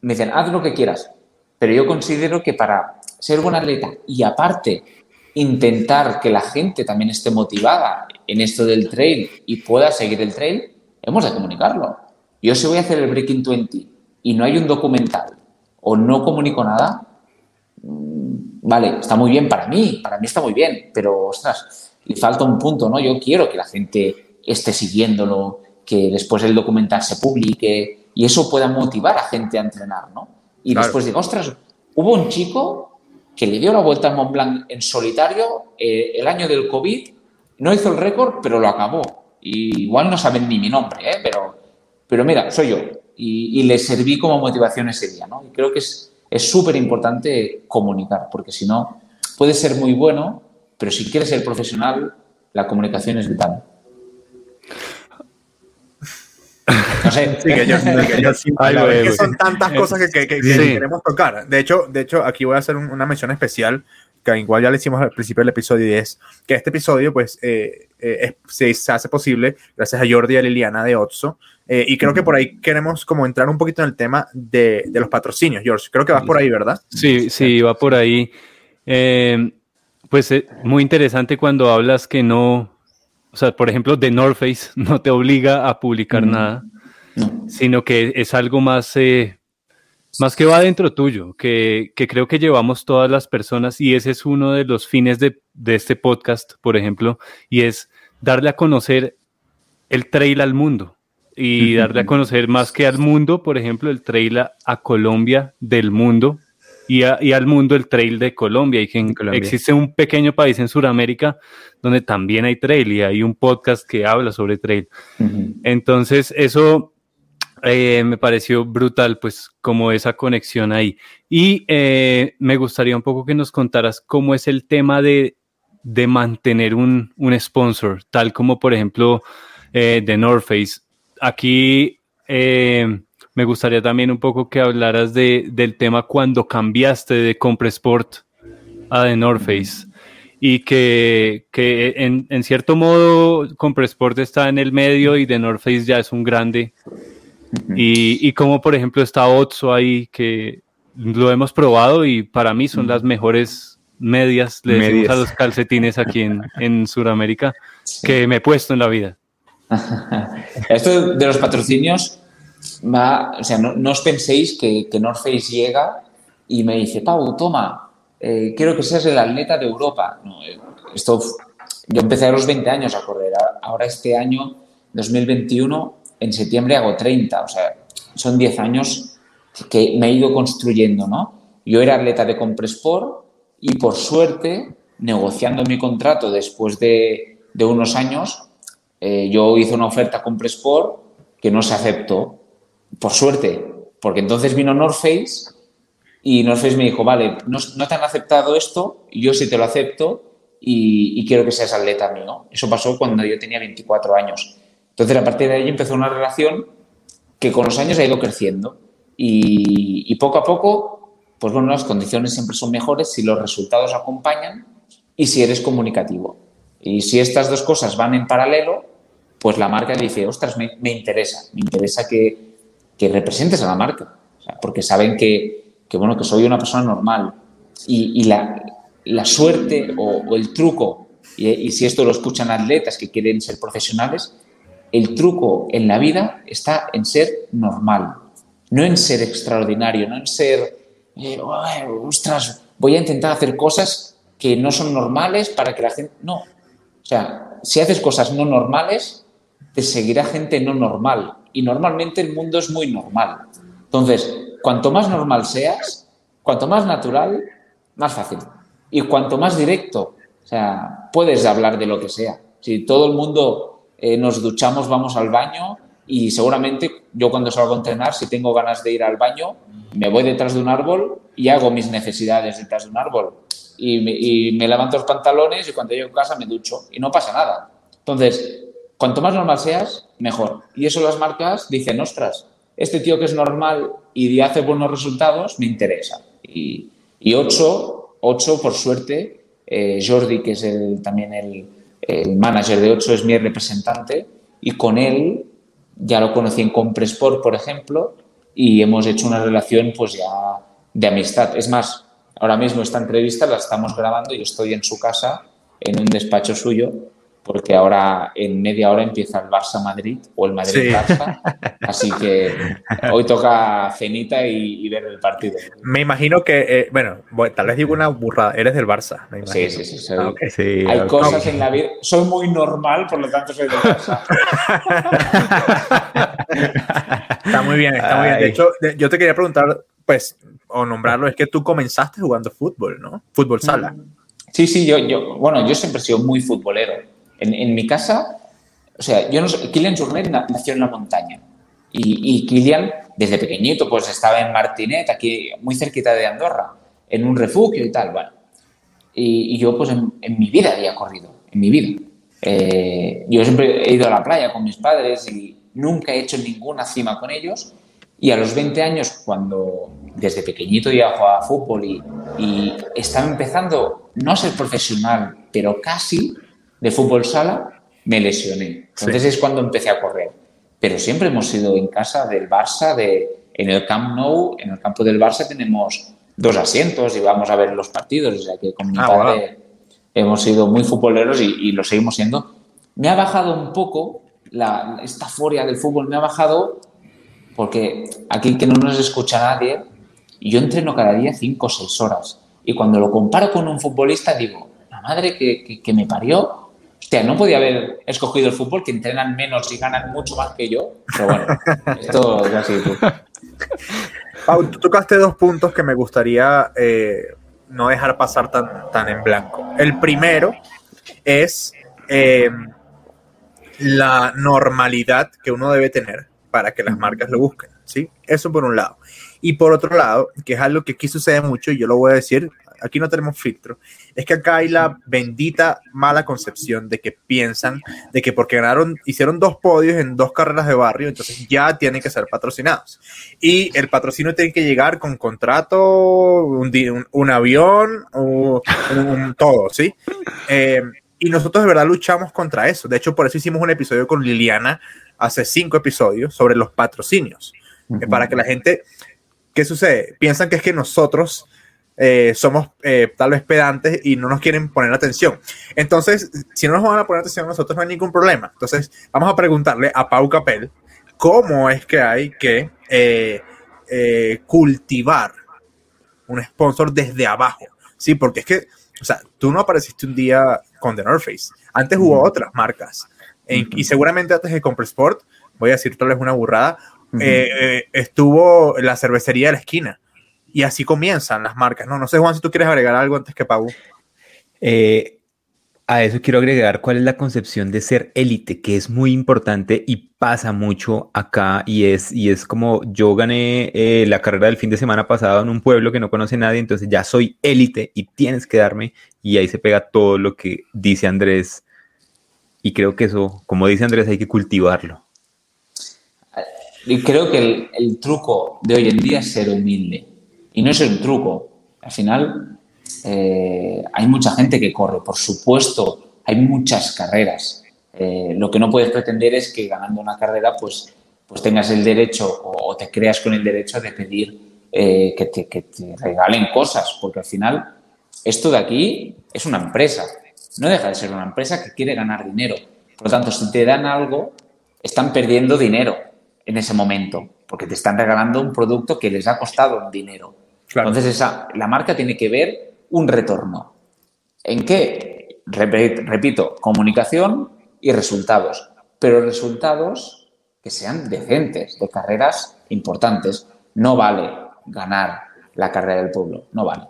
Me dicen, haz lo que quieras, pero yo considero que para ser buen atleta y aparte intentar que la gente también esté motivada en esto del trail y pueda seguir el trail, hemos de comunicarlo. Yo si voy a hacer el Breaking 20 y no hay un documental o no comunico nada, mm, vale, está muy bien para mí, para mí está muy bien, pero ostras, le falta un punto, ¿no? Yo quiero que la gente esté siguiéndolo, que después el documental se publique y eso pueda motivar a gente a entrenar, ¿no? Y después digo, ostras, hubo un chico que le dio la vuelta a Mont Blanc en solitario eh, el año del COVID, no hizo el récord, pero lo acabó. Y igual no saben ni mi nombre, ¿eh? pero, pero mira, soy yo. Y, le serví como motivación ese día, ¿no? Y creo que es súper importante comunicar, porque si no, puede ser muy bueno, pero si quieres ser profesional, la comunicación es vital. No sé. que son tantas cosas que, queremos tocar. De hecho, de hecho, aquí voy a hacer una mención especial que igual ya le hicimos al principio del episodio, y es que este episodio, pues, eh, eh, se, se, hace posible gracias a Jordi y a Liliana de Otso. Eh, y creo que por ahí queremos como entrar un poquito en el tema de, de los patrocinios, George. Creo que vas por ahí, ¿verdad? Sí, sí, va por ahí. pues muy interesante cuando hablas que no, o sea, por ejemplo, The North Face no te obliga a publicar nada, sino que es algo más más que va dentro tuyo, que, creo que llevamos todas las personas y ese es uno de los fines de, este podcast, por ejemplo, y es darle a conocer el trail al mundo y darle a conocer más que al mundo, por ejemplo, el trail a, Colombia del mundo y, al mundo el trail de Colombia. Y que existe un pequeño país en Sudamérica donde también hay trail y hay un podcast que habla sobre trail. Entonces, eso eh, me pareció brutal, pues, como esa conexión ahí. Y eh, me gustaría un poco que nos contaras cómo es el tema de, de mantener un, un, sponsor, tal como, por ejemplo, eh, The North Face. Aquí me gustaría también un poco que hablaras de, del tema cuando cambiaste de Compressport a The North Face y que, que en, en, cierto modo Compressport está en el medio y The North Face ya es un grande y, y, como por ejemplo está Otso ahí, que lo hemos probado y para mí son las mejores medias, le decimos a los calcetines aquí en, en Sudamérica, que me he puesto en la vida. Esto de los patrocinios, va, o sea, no, os penséis que, que North Face llega y me dice, Pau, toma, eh, quiero que seas el atleta de Europa. No, eh, esto, yo empecé a los 20 años a correr, ahora este año, 2021, en septiembre hago 30, o sea, son 10 años que me he ido construyendo, ¿no? Yo era atleta de Compresport y por suerte, negociando mi contrato después de, de unos años, eh, yo hice una oferta a Compresport que no se aceptó, por suerte, porque entonces vino North Face y North Face me dijo, vale, no, no te han aceptado esto, yo sí te lo acepto y, y, quiero que seas atleta mío. Eso pasó cuando yo tenía 24 años. Entonces, a partir de ahí empezó una relación que con los años ha ido creciendo y, poco a poco, pues bueno, las condiciones siempre son mejores si los resultados acompañan y si eres comunicativo. Y si estas dos cosas van en paralelo, pues la marca dice, ostras, me, interesa, me interesa que, que, representes a la marca, porque saben que, que, bueno, que soy una persona normal. Y, la, la, suerte o, el truco, y, y si esto lo escuchan atletas que quieren ser profesionales, el truco en la vida está en ser normal, no en ser extraordinario, no en ser, eh, ostras, voy a intentar hacer cosas que no son normales para que la gente... No. O sea, si haces cosas no normales, te seguirá gente no normal. Y normalmente el mundo es muy normal. Entonces, cuanto más normal seas, cuanto más natural, más fácil. Y cuanto más directo, o sea, puedes hablar de lo que sea. Si todo el mundo eh, nos duchamos, vamos al baño y seguramente yo cuando salgo a entrenar, si tengo ganas de ir al baño, me voy detrás de un árbol y hago mis necesidades detrás de un árbol. Y me, y me levanto los pantalones y cuando llego a casa me ducho y no pasa nada. Entonces, cuanto más normal seas, mejor. Y eso las marcas dicen, ostras, este tío que es normal y hace buenos resultados, me interesa. Y, y ocho, ocho, por suerte, eh, Jordi, que es el, también el, el manager de 8 es mi representante y con él ya lo conocí en Compresport, por ejemplo, y hemos hecho una relación pues ya de amistad. Es más, ahora mismo esta entrevista la estamos grabando y estoy en su casa, en un despacho suyo, porque ahora en media hora empieza el Barça Madrid o el Madrid Barça. Así que hoy toca cenita y, ver el partido. Me imagino que, eh, bueno, tal vez digo una burrada, eres del Barça. sí, sí, sí, ah, Hay cosas en la vida. Soy muy normal, por lo tanto soy del Barça. está muy bien, está muy bien. De hecho, yo te quería preguntar, pues, o nombrarlo, es que tú comenzaste jugando fútbol, ¿no? Fútbol sala. Sí, sí, yo, yo, bueno, yo siempre he sido muy futbolero en, mi casa, o sea, yo no sé, Kilian Jornet nació en la montaña y, y Kilian, desde pequeñito, pues estaba en Martinet, aquí muy cerquita de Andorra, en un refugio y tal, bueno. Y, yo, pues en, mi vida había corrido, en mi vida. Eh, yo siempre he ido a la playa con mis padres y nunca he hecho ninguna cima con ellos. Y a los 20 años, cuando desde pequeñito ya jugaba fútbol y, y estaba empezando, no a ser profesional, pero casi de fútbol sala, me lesioné. Entonces es cuando empecé a correr. Pero siempre hemos sido en casa del Barça, de, en el Camp Nou, en el campo del Barça tenemos dos asientos y vamos a ver los partidos. O sea que con mi Ah, padre hemos sido muy futboleros y, y lo seguimos siendo. Me ha bajado un poco la, esta euforia del fútbol, me ha bajado porque aquí que no nos escucha nadie, yo entreno cada día 5 o 6 horas. Y cuando lo comparo con un futbolista, digo, la madre que, que- que me parió, hostia, no podía haber escogido el fútbol, que entrenan menos y ganan mucho más que yo. Pero bueno, esto es así. tú. Pau, tú tocaste dos puntos que me gustaría eh, no dejar pasar tan, tan en blanco. El primero es eh, la normalidad que uno debe tener para que las marcas lo busquen, ¿sí? Eso por un lado. Y por otro lado, que es algo que aquí sucede mucho, y yo lo voy a decir, aquí no tenemos filtro, es que acá hay la bendita mala concepción de que piensan de que porque ganaron, hicieron dos podios en dos carreras de barrio, entonces ya tienen que ser patrocinados. Y el patrocinio tiene que llegar con contrato, un, di- un- un avión, o un, un- todo, ¿sí? Eh, y nosotros de verdad luchamos contra eso. De hecho, por eso hicimos un episodio con Liliana hace cinco episodios sobre los patrocinios. Eh, para que la gente, ¿qué sucede? Piensan que es que nosotros eh, somos eh, tal vez pedantes y no nos quieren poner atención. Entonces, si no nos van a poner atención a nosotros, no hay ningún problema. Entonces, vamos a preguntarle a Pau Capel cómo es que hay que eh, cultivar un sponsor desde abajo. Sí, porque es que, o sea, tú no apareciste un día con The North Face. Antes hubo otras marcas. En- y seguramente antes de Sport, voy a decir tal vez una burrada, estuvo la cervecería de la esquina. Y así comienzan las marcas. No, no sé, Juan, si tú quieres agregar algo antes que Pau. Eh, a eso quiero agregar cuál es la concepción de ser élite, que es muy importante y pasa mucho acá y es, y es como yo gané eh, la carrera del fin de semana pasado en un pueblo que no conoce nadie, entonces ya soy élite y tienes que darme y ahí se pega todo lo que dice Andrés y creo que eso, como dice Andrés, hay que cultivarlo. Y creo que el, el truco de hoy en día es ser humilde. Y no es un truco. Al final, eh, hay mucha gente que corre, por supuesto, hay muchas carreras. Eh, lo que no puedes pretender es que ganando una carrera, pues, pues tengas el derecho o, te creas con el derecho de pedir eh, que, te, regalen cosas, porque al final esto de aquí es una empresa. No deja de ser una empresa que quiere ganar dinero. Por lo tanto, si te dan algo, están perdiendo dinero en ese momento, porque te están regalando un producto que les ha costado dinero. Entonces, esa, la marca tiene que ver un retorno. ¿En qué? Rep- repito, comunicación y resultados, pero resultados que sean decentes, de carreras importantes. No vale ganar la carrera del pueblo, no vale.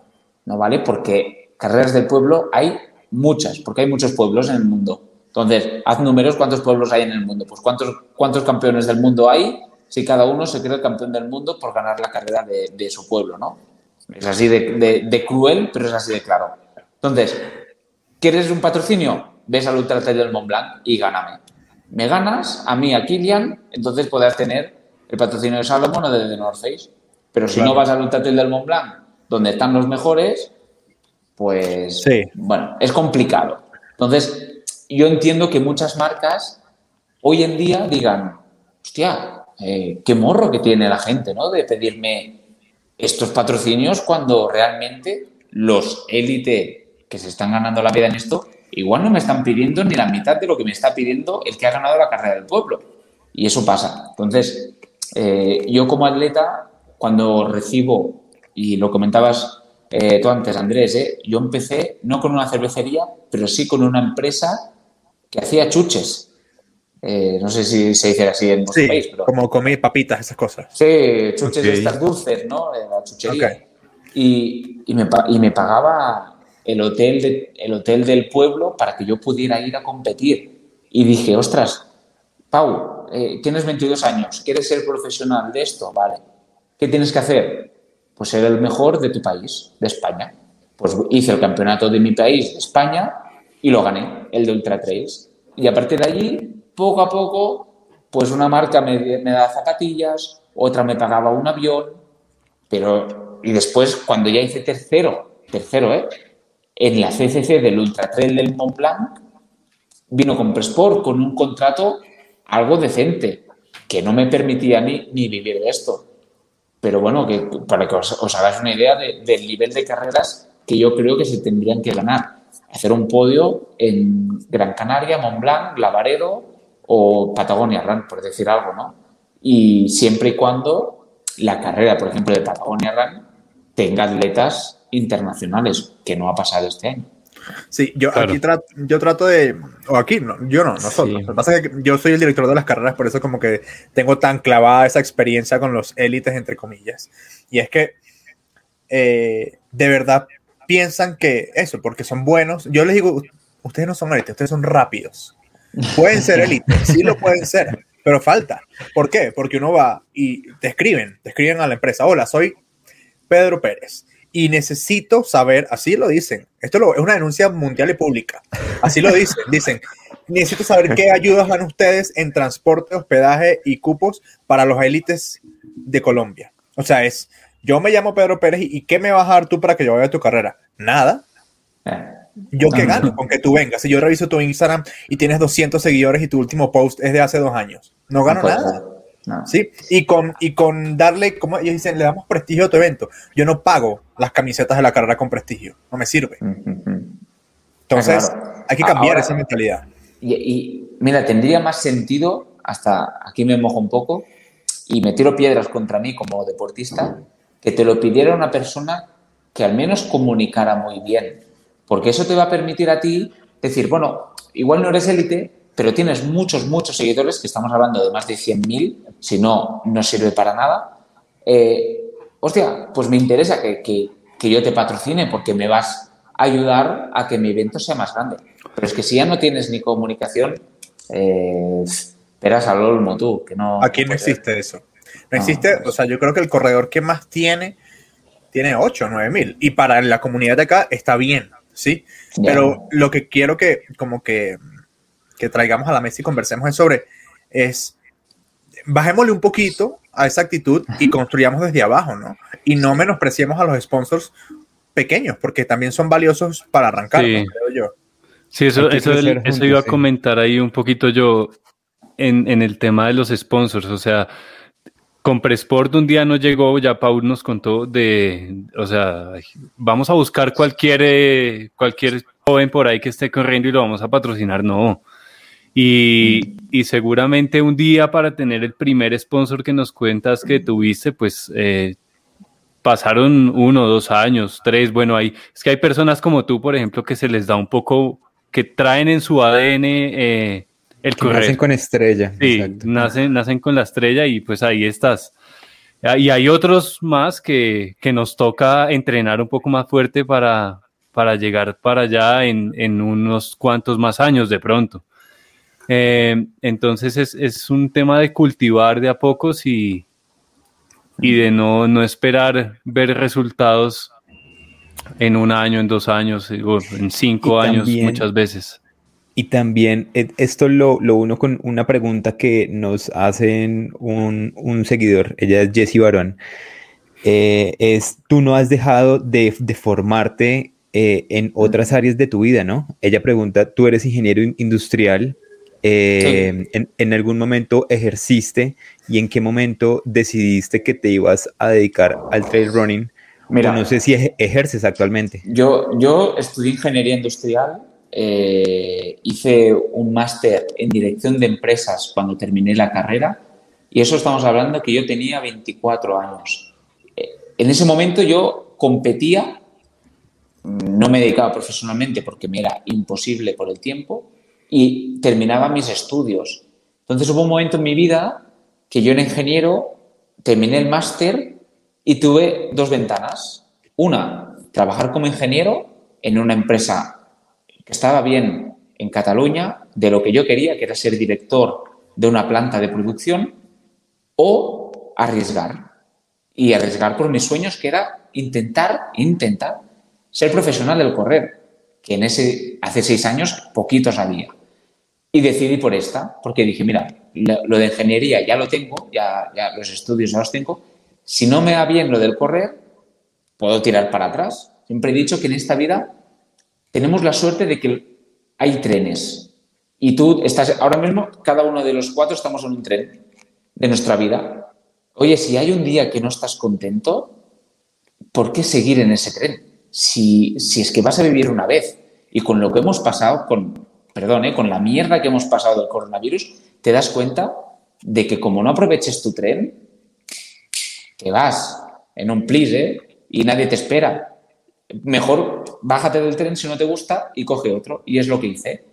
No vale porque carreras del pueblo hay muchas, porque hay muchos pueblos en el mundo. Entonces, haz números, ¿cuántos pueblos hay en el mundo? Pues ¿cuántos, cuántos campeones del mundo hay si cada uno se cree el campeón del mundo por ganar la carrera de, de su pueblo, ¿no? Es así de, de- de cruel, pero es así de claro. Entonces, ¿quieres un patrocinio? Ves al Ultra Trail del Mont Blanc y gáname. Me ganas, a mí, a Kilian, entonces podrás tener el patrocinio de Salomon o de The North Face. Pero si Claro. no vas al Ultra Trail del Mont Blanc, donde están los mejores, pues Sí. bueno, es complicado. Entonces, yo entiendo que muchas marcas hoy en día digan, hostia, eh, qué morro que tiene la gente, ¿no? De pedirme estos patrocinios cuando realmente los élite que se están ganando la vida en esto, igual no me están pidiendo ni la mitad de lo que me está pidiendo el que ha ganado la carrera del pueblo. Y eso pasa. Entonces, eh, yo como atleta, cuando recibo, y lo comentabas eh, tú antes, Andrés, ¿eh? yo empecé no con una cervecería, pero sí con una empresa que hacía chuches. Eh, no sé si se dice así en vuestro Sí, país, pero... como comer papitas, esas cosas. Sí, chuches de estas dulces, ¿no? De la chuchería. Y, y me, y me pagaba el hotel, de- el hotel del pueblo para que yo pudiera ir a competir. Y dije, ostras, Pau, eh, tienes 22 años, ¿quieres ser profesional de esto? Vale. ¿Qué tienes que hacer? Pues ser el mejor de tu país, de España. Pues hice el campeonato de mi país, de España, y lo gané, el de Ultra Trails. Y a partir de allí, poco a poco, pues una marca me, me da zapatillas, otra me pagaba un avión, Pero, y después, cuando ya hice tercero, tercero, ¿eh? En la CCC del Ultra Trail del Mont Blanc, vino con Presport con un contrato algo decente, que no me permitía ni, ni vivir de esto. Pero bueno, que para que os, hagáis una idea de- del nivel de carreras que yo creo que se tendrían que ganar. Hacer un podio en Gran Canaria, Mont Blanc, Lavaredo o Patagonia Run, por decir algo, ¿no? Y siempre y cuando la carrera, por ejemplo, de Patagonia Run tenga atletas internacionales, que no ha pasado este año. Sí, yo Claro. aquí trato, yo trato de, o aquí, no, yo no, nosotros. Sí. Lo que pasa es que yo soy el director de las carreras, por eso como que tengo tan clavada esa experiencia con los élites, entre comillas. Y es que eh, de verdad piensan que eso, porque son buenos. Yo les digo, ustedes no son élites, ustedes son rápidos. Pueden ser élites, sí lo pueden ser, pero falta. ¿Por qué? Porque uno va y te escriben, te escriben a la empresa, hola, soy Pedro Pérez y necesito saber, así lo dicen, esto lo- es una denuncia mundial y pública, así lo dicen, dicen, necesito saber qué ayudas dan ustedes en transporte, hospedaje y cupos para los élites de Colombia. O sea, es, yo me llamo Pedro Pérez y, ¿y qué me vas a dar tú para que yo vaya a tu carrera? Nada. ¿Yo qué gano con que tú vengas? Si yo reviso tu Instagram y tienes 200 seguidores y tu último post es de hace dos años, no gano nada. No. Sí, y con, y con darle, como ellos dicen, le damos prestigio a tu evento. Yo no pago las camisetas de la carrera con prestigio, no me sirve. Entonces, Ah, claro. hay que cambiar Ahora- esa mentalidad. Y, y, mira, tendría más sentido, hasta aquí me mojo un poco, y me tiro piedras contra mí como deportista, que te lo pidiera una persona que al menos comunicara muy bien. Porque eso te va a permitir a ti decir, bueno, igual no eres élite, pero tienes muchos, muchos seguidores, que estamos hablando de más de 100.000, si no, no sirve para nada. Eh, hostia, pues me interesa que, que- que yo te patrocine porque me vas a ayudar a que mi evento sea más grande. Pero es que si ya no tienes ni comunicación, eh, esperas al olmo tú, que no... Aquí no existe eso. No No, existe, pues- o sea, yo creo que el corredor que más tiene, tiene 8 o 9 mil. Y para la comunidad de acá está bien, ¿sí? Pero lo que quiero que, como que, que traigamos a la mesa y conversemos es sobre, es, bajémosle un poquito a esa actitud y construyamos desde abajo, ¿no? Y no menospreciemos a los sponsors pequeños, porque también son valiosos para arrancar, Sí. ¿no? creo yo. Sí, eso, iba a sí. comentar ahí un poquito yo en, en el tema de los sponsors. O sea, con Presport un día nos llegó, ya Paul nos contó de, o sea, vamos a buscar cualquier, eh, cualquier joven por ahí que esté corriendo y lo vamos a patrocinar. No. Y, y seguramente un día para tener el primer sponsor que nos cuentas que tuviste, pues eh, pasaron uno, dos años, tres. Bueno, hay, es que hay personas como tú, por ejemplo, que se les da un poco, que traen en su ADN eh, el correr. nacen con estrella. Sí, exacto. nacen, nacen con la estrella y pues ahí estás. Ah, Y hay otros más que, que nos toca entrenar un poco más fuerte para, para llegar para allá en, en unos cuantos más años de pronto. Eh, entonces es, es un tema de cultivar de a pocos y, y de no, no esperar ver resultados en un año, en dos años, o en cinco Y años también- muchas veces. Y también eh, esto lo, lo uno con una pregunta que nos hacen un, un seguidor, ella es Jessie Barón, eh, es, tú no has dejado de, de formarte eh, en otras áreas de tu vida, ¿no? Ella pregunta, tú eres ingeniero in- industrial, eh, en, en algún momento ejerciste y en qué momento decidiste que te ibas a dedicar al trail running? Mira, O no sé si ej- ejerces actualmente. Yo, yo estudié ingeniería industrial, eh, hice un máster en dirección de empresas cuando terminé la carrera y eso estamos hablando que yo tenía 24 años. Eh, en ese momento yo competía, no me dedicaba profesionalmente porque me era imposible por el tiempo y terminaba mis estudios. Entonces hubo un momento en mi vida que yo era ingeniero, terminé el máster y tuve dos ventanas. Una, trabajar como ingeniero en una empresa estaba bien en Cataluña, de lo que yo quería, que era ser director de una planta de producción, o arriesgar. Y arriesgar por mis sueños, que era intentar, intentar ser profesional del correr, que en ese, hace seis años poquitos había. Y decidí por esta, porque dije, mira, lo lo de ingeniería ya lo tengo, ya, ya los estudios ya los tengo, si no me va bien lo del correr, puedo tirar para atrás. Siempre he dicho que en esta vida tenemos la suerte de que hay trenes. Y tú estás, ahora mismo, cada uno de los cuatro estamos en un tren de nuestra vida. Oye, si hay un día que no estás contento, ¿por qué seguir en ese tren? Si, si es que vas a vivir una vez y con lo que hemos pasado, con, perdón, ¿eh? con la mierda que hemos pasado del coronavirus, te das cuenta de que como no aproveches tu tren, que vas en un plis ¿eh? y nadie te espera. Mejor bájate del tren si no te gusta y coge otro. Y es lo que hice.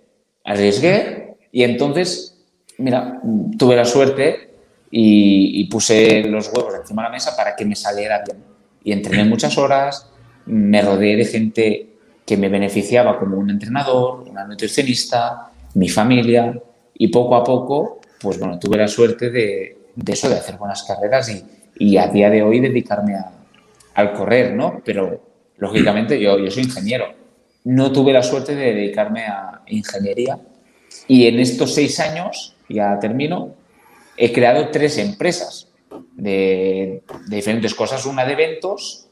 Arriesgué y entonces, mira, tuve la suerte y, puse los huevos encima de la mesa para que me saliera bien. Y entrené muchas horas, me rodeé de gente que me beneficiaba como un entrenador, una nutricionista, mi familia, y poco a poco, pues bueno, tuve la suerte de, eso, de hacer buenas carreras y, y a día de hoy dedicarme al correr, ¿no? Pero lógicamente yo, yo soy ingeniero. No tuve la suerte de dedicarme a ingeniería y en estos seis años, ya termino, he creado tres empresas de, diferentes cosas. Una de eventos,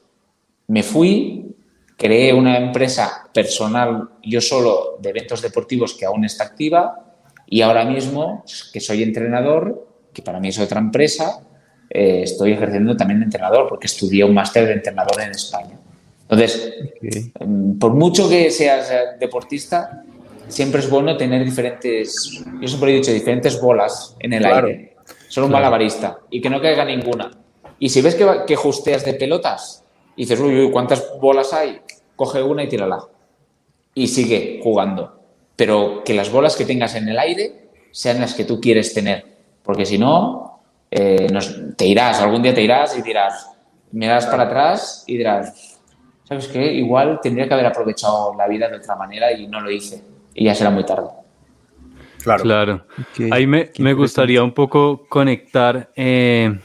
me fui, creé una empresa personal yo solo de eventos deportivos que aún está activa y ahora mismo, que soy entrenador, que para mí es otra empresa, eh, estoy ejerciendo también de entrenador porque estudié un máster de entrenador en España. Entonces, okay. por mucho que seas deportista, siempre es bueno tener diferentes, yo siempre he dicho, diferentes bolas en el claro. aire. Solo un claro. malabarista y que no caiga ninguna. Y si ves que, que justeas de pelotas y dices, uy, uy, ¿cuántas bolas hay? Coge una y tírala. Y sigue jugando. Pero que las bolas que tengas en el aire sean las que tú quieres tener. Porque si no, eh, nos, te irás, algún día te irás y dirás, mirarás para atrás y dirás, ¿sabes qué? Igual tendría que haber aprovechado la vida de otra manera y no lo hice. Y ya será muy tarde. Claro. claro. Okay. Ahí me, me, gustaría un poco conectar eh,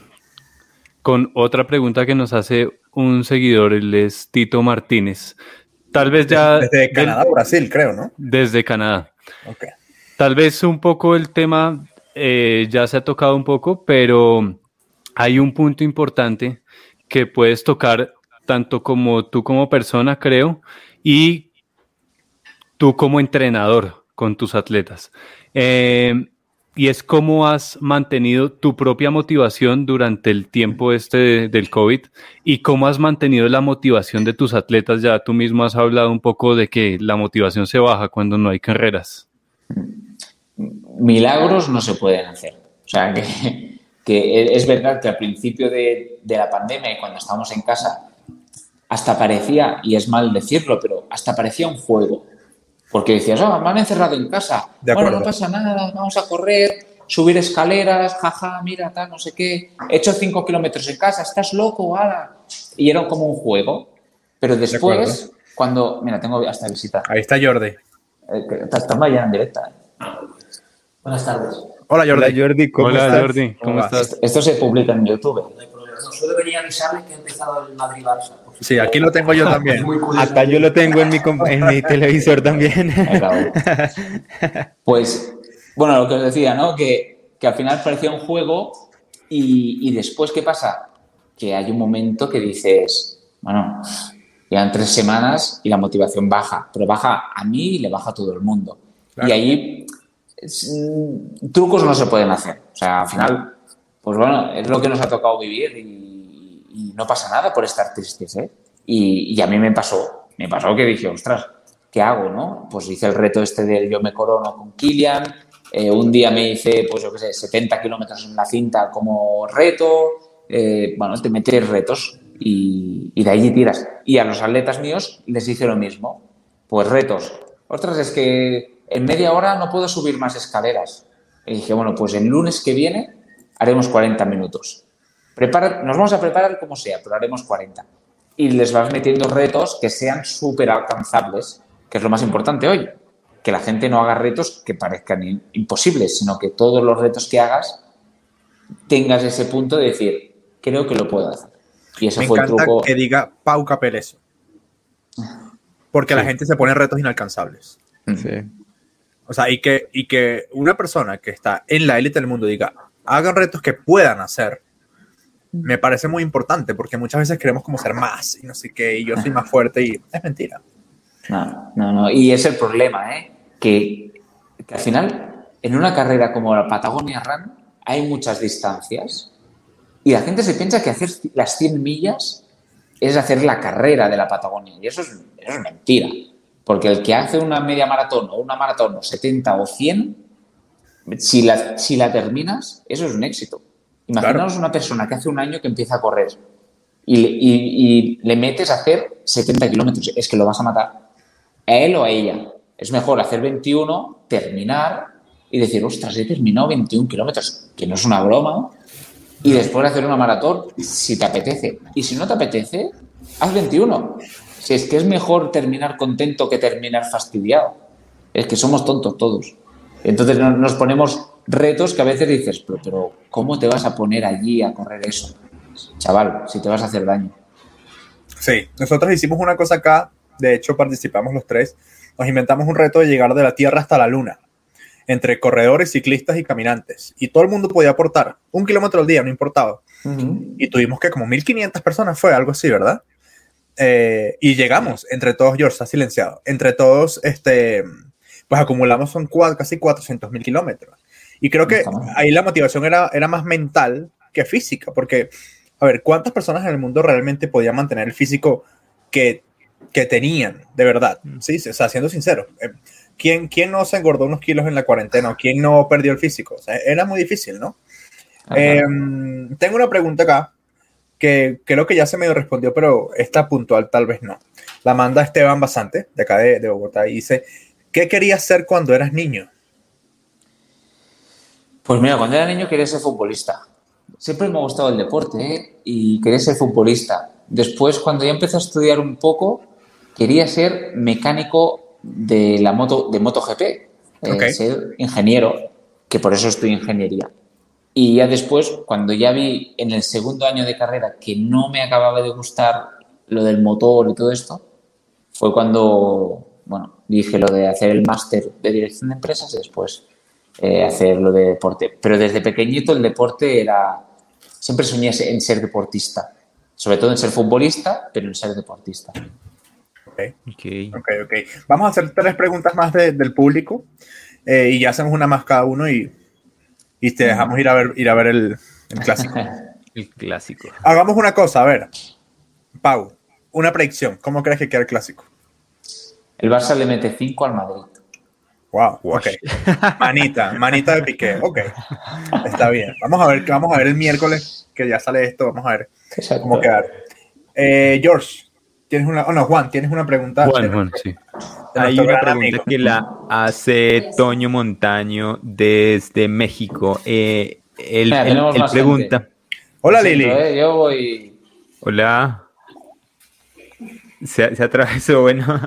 con otra pregunta que nos hace un seguidor, él es Tito Martínez. Tal vez ya... Desde Canadá, del, Brasil, creo, ¿no? Desde Canadá. Okay. Tal vez un poco el tema eh, ya se ha tocado un poco, pero hay un punto importante que puedes tocar tanto como tú como persona, creo, y tú como entrenador con tus atletas. Eh, y es cómo has mantenido tu propia motivación durante el tiempo este de, del COVID y cómo has mantenido la motivación de tus atletas. Ya tú mismo has hablado un poco de que la motivación se baja cuando no hay carreras. Milagros no se pueden hacer. O sea, que, es verdad que al principio de, de la pandemia cuando estábamos en casa, hasta parecía, y es mal decirlo, pero hasta parecía un juego porque decías, oh, me han encerrado en casa. Bueno, no pasa nada, vamos a correr, subir escaleras, jaja, mira, tal, no sé qué. He hecho cinco kilómetros en casa, estás loco, ala. Y era como un juego. Pero después, de cuando. Mira, tengo hasta visita. Ahí está Jordi. Eh, mañana en directa. ¿eh? Buenas tardes. Hola Jordi. Hola Jordi, ¿cómo Hola, estás? Jordi, ¿cómo estás? Esto, esto se publica en YouTube. No, solo debería avisarle que ha empezado el Madrid-Barça. Sí, aquí lo tengo yo también. Acá yo lo tengo en mi, en mi televisor también. Pues, bueno, lo que os decía, ¿no? Que, que al final parecía un juego y, y, después, ¿qué pasa? Que hay un momento que dices, bueno, llevan tres semanas y la motivación baja, pero baja a mí y le baja a todo el mundo. Claro. Y ahí es, trucos no se pueden hacer. O sea, al final, pues bueno, es lo que nos ha tocado vivir y, y no pasa nada por estar tristes, ¿eh? Y, y, a mí me pasó, me pasó que dije, ostras, ¿qué hago, no? Pues hice el reto este del yo me corono con Kilian, eh, un día me hice, pues yo qué sé, 70 kilómetros en la cinta como reto, eh, bueno, te metes retos y, y, de ahí tiras. Y a los atletas míos les hice lo mismo, pues retos. Ostras, es que en media hora no puedo subir más escaleras. Y dije, bueno, pues el lunes que viene haremos 40 minutos. Prepara, nos vamos a preparar como sea, pero haremos 40. Y les vas metiendo retos que sean súper alcanzables, que es lo más importante hoy. Que la gente no haga retos que parezcan imposibles, sino que todos los retos que hagas tengas ese punto de decir, creo que lo puedo hacer. Y ese Me fue encanta el truco. que diga Pau Capel eso. Porque sí. la gente se pone retos inalcanzables. Sí. O sea, y que, y que una persona que está en la élite del mundo diga, hagan retos que puedan hacer. Me parece muy importante porque muchas veces queremos como ser más y no sé qué, y yo soy más fuerte y es mentira. No, no, no. Y es el problema, ¿eh? Que, que al final, en una carrera como la Patagonia Run, hay muchas distancias y la gente se piensa que hacer las 100 millas es hacer la carrera de la Patagonia. Y eso es, eso es mentira. Porque el que hace una media maratón o una maratón o 70 o 100, si la, si la terminas, eso es un éxito. Imaginaos una persona que hace un año que empieza a correr y, le- y- y le metes a hacer 70 kilómetros. Es que lo vas a matar. A él o a ella. Es mejor hacer 21, terminar y decir, ostras, he terminado 21 kilómetros, que no es una broma. Y después hacer una maratón si te apetece. Y si no te apetece, haz 21. Si es que es mejor terminar contento que terminar fastidiado. Es que somos tontos todos. Entonces no- nos ponemos retos que a veces dices, pero, pero ¿cómo te vas a poner allí a correr eso? Chaval, si te vas a hacer daño. Sí, nosotros hicimos una cosa acá, de hecho participamos los tres, nos inventamos un reto de llegar de la Tierra hasta la Luna, entre corredores, ciclistas y caminantes, y todo el mundo podía aportar un kilómetro al día, no importaba, y tuvimos que como 1500 personas fue algo así, ¿verdad? Eh, y llegamos, entre todos, George está silenciado, entre todos, este, pues acumulamos son cua- casi 400 mil kilómetros. Y creo que ahí la motivación era, era más mental que física, porque, a ver, ¿cuántas personas en el mundo realmente podían mantener el físico que, que tenían, de verdad? Sí, o sea, siendo sincero. eh, ¿Quién, ¿Quién no se engordó unos kilos en la cuarentena? ¿O quién no perdió el físico? O sea, era muy difícil, ¿no? Eh, tengo una pregunta acá que creo que ya se me respondió, pero esta puntual tal vez no. La manda Esteban Basante, de acá de, de Bogotá, y dice, ¿qué querías ser cuando eras niño? Pues mira, cuando era niño quería ser futbolista. Siempre me ha gustado el deporte ¿eh? y quería ser futbolista. Después, cuando ya empecé a estudiar un poco, quería ser mecánico de la moto de MotoGP, eh, Ok. ser ingeniero, que por eso estudio ingeniería. Y ya después, cuando ya vi en el segundo año de carrera que no me acababa de gustar lo del motor y todo esto, fue cuando, bueno, dije lo de hacer el máster de dirección de empresas y después eh, hacer lo de deporte. Pero desde pequeñito el deporte era, siempre soñé en ser deportista, sobre todo en ser futbolista, pero en ser deportista. Ok, Ok. ok, ok. Vamos a hacer tres preguntas más de- del público eh, y ya hacemos una más cada uno y, y te dejamos ir a ver, ir a ver el, el clásico. El clásico. Hagamos una cosa, a ver. Pau, una predicción. ¿Cómo crees que queda el clásico? El Barça le mete 5 al Madrid. Wow, ok. Manita, manita de piqué. Ok, está bien. Vamos a ver, vamos a ver el miércoles que ya sale esto. Vamos a ver cómo quedar. Eh, George, tienes una, oh no, Juan, tienes una pregunta. Juan, Juan, sí. Hay una pregunta amigo. que la hace Toño Montaño desde México. Eh, él, Mira, él- tenemos él más pregunta. gente. Hola Lili. Yo voy... Hola. Se, se atravesó, bueno.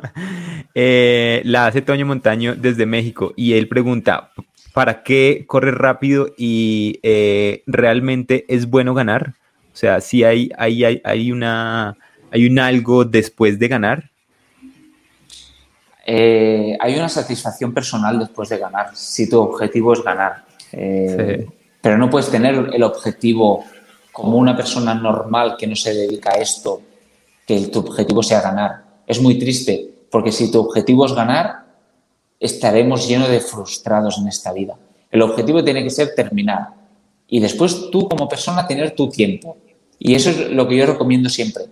Eh, la hace Toño Montaño desde México y él pregunta, ¿para qué correr rápido y eh, realmente es bueno ganar? O sea, si hay, hay, hay, hay una, hay un algo después de ganar. Eh, hay una satisfacción personal después de ganar, si tu objetivo es ganar. Sí. Pero no puedes tener el objetivo como una persona normal que no se dedica a esto, que tu objetivo sea ganar. Es muy triste, porque si tu objetivo es ganar, estaremos llenos de frustrados en esta vida. El objetivo tiene que ser terminar. Y después tú como persona tener tu tiempo. Y eso es lo que yo recomiendo siempre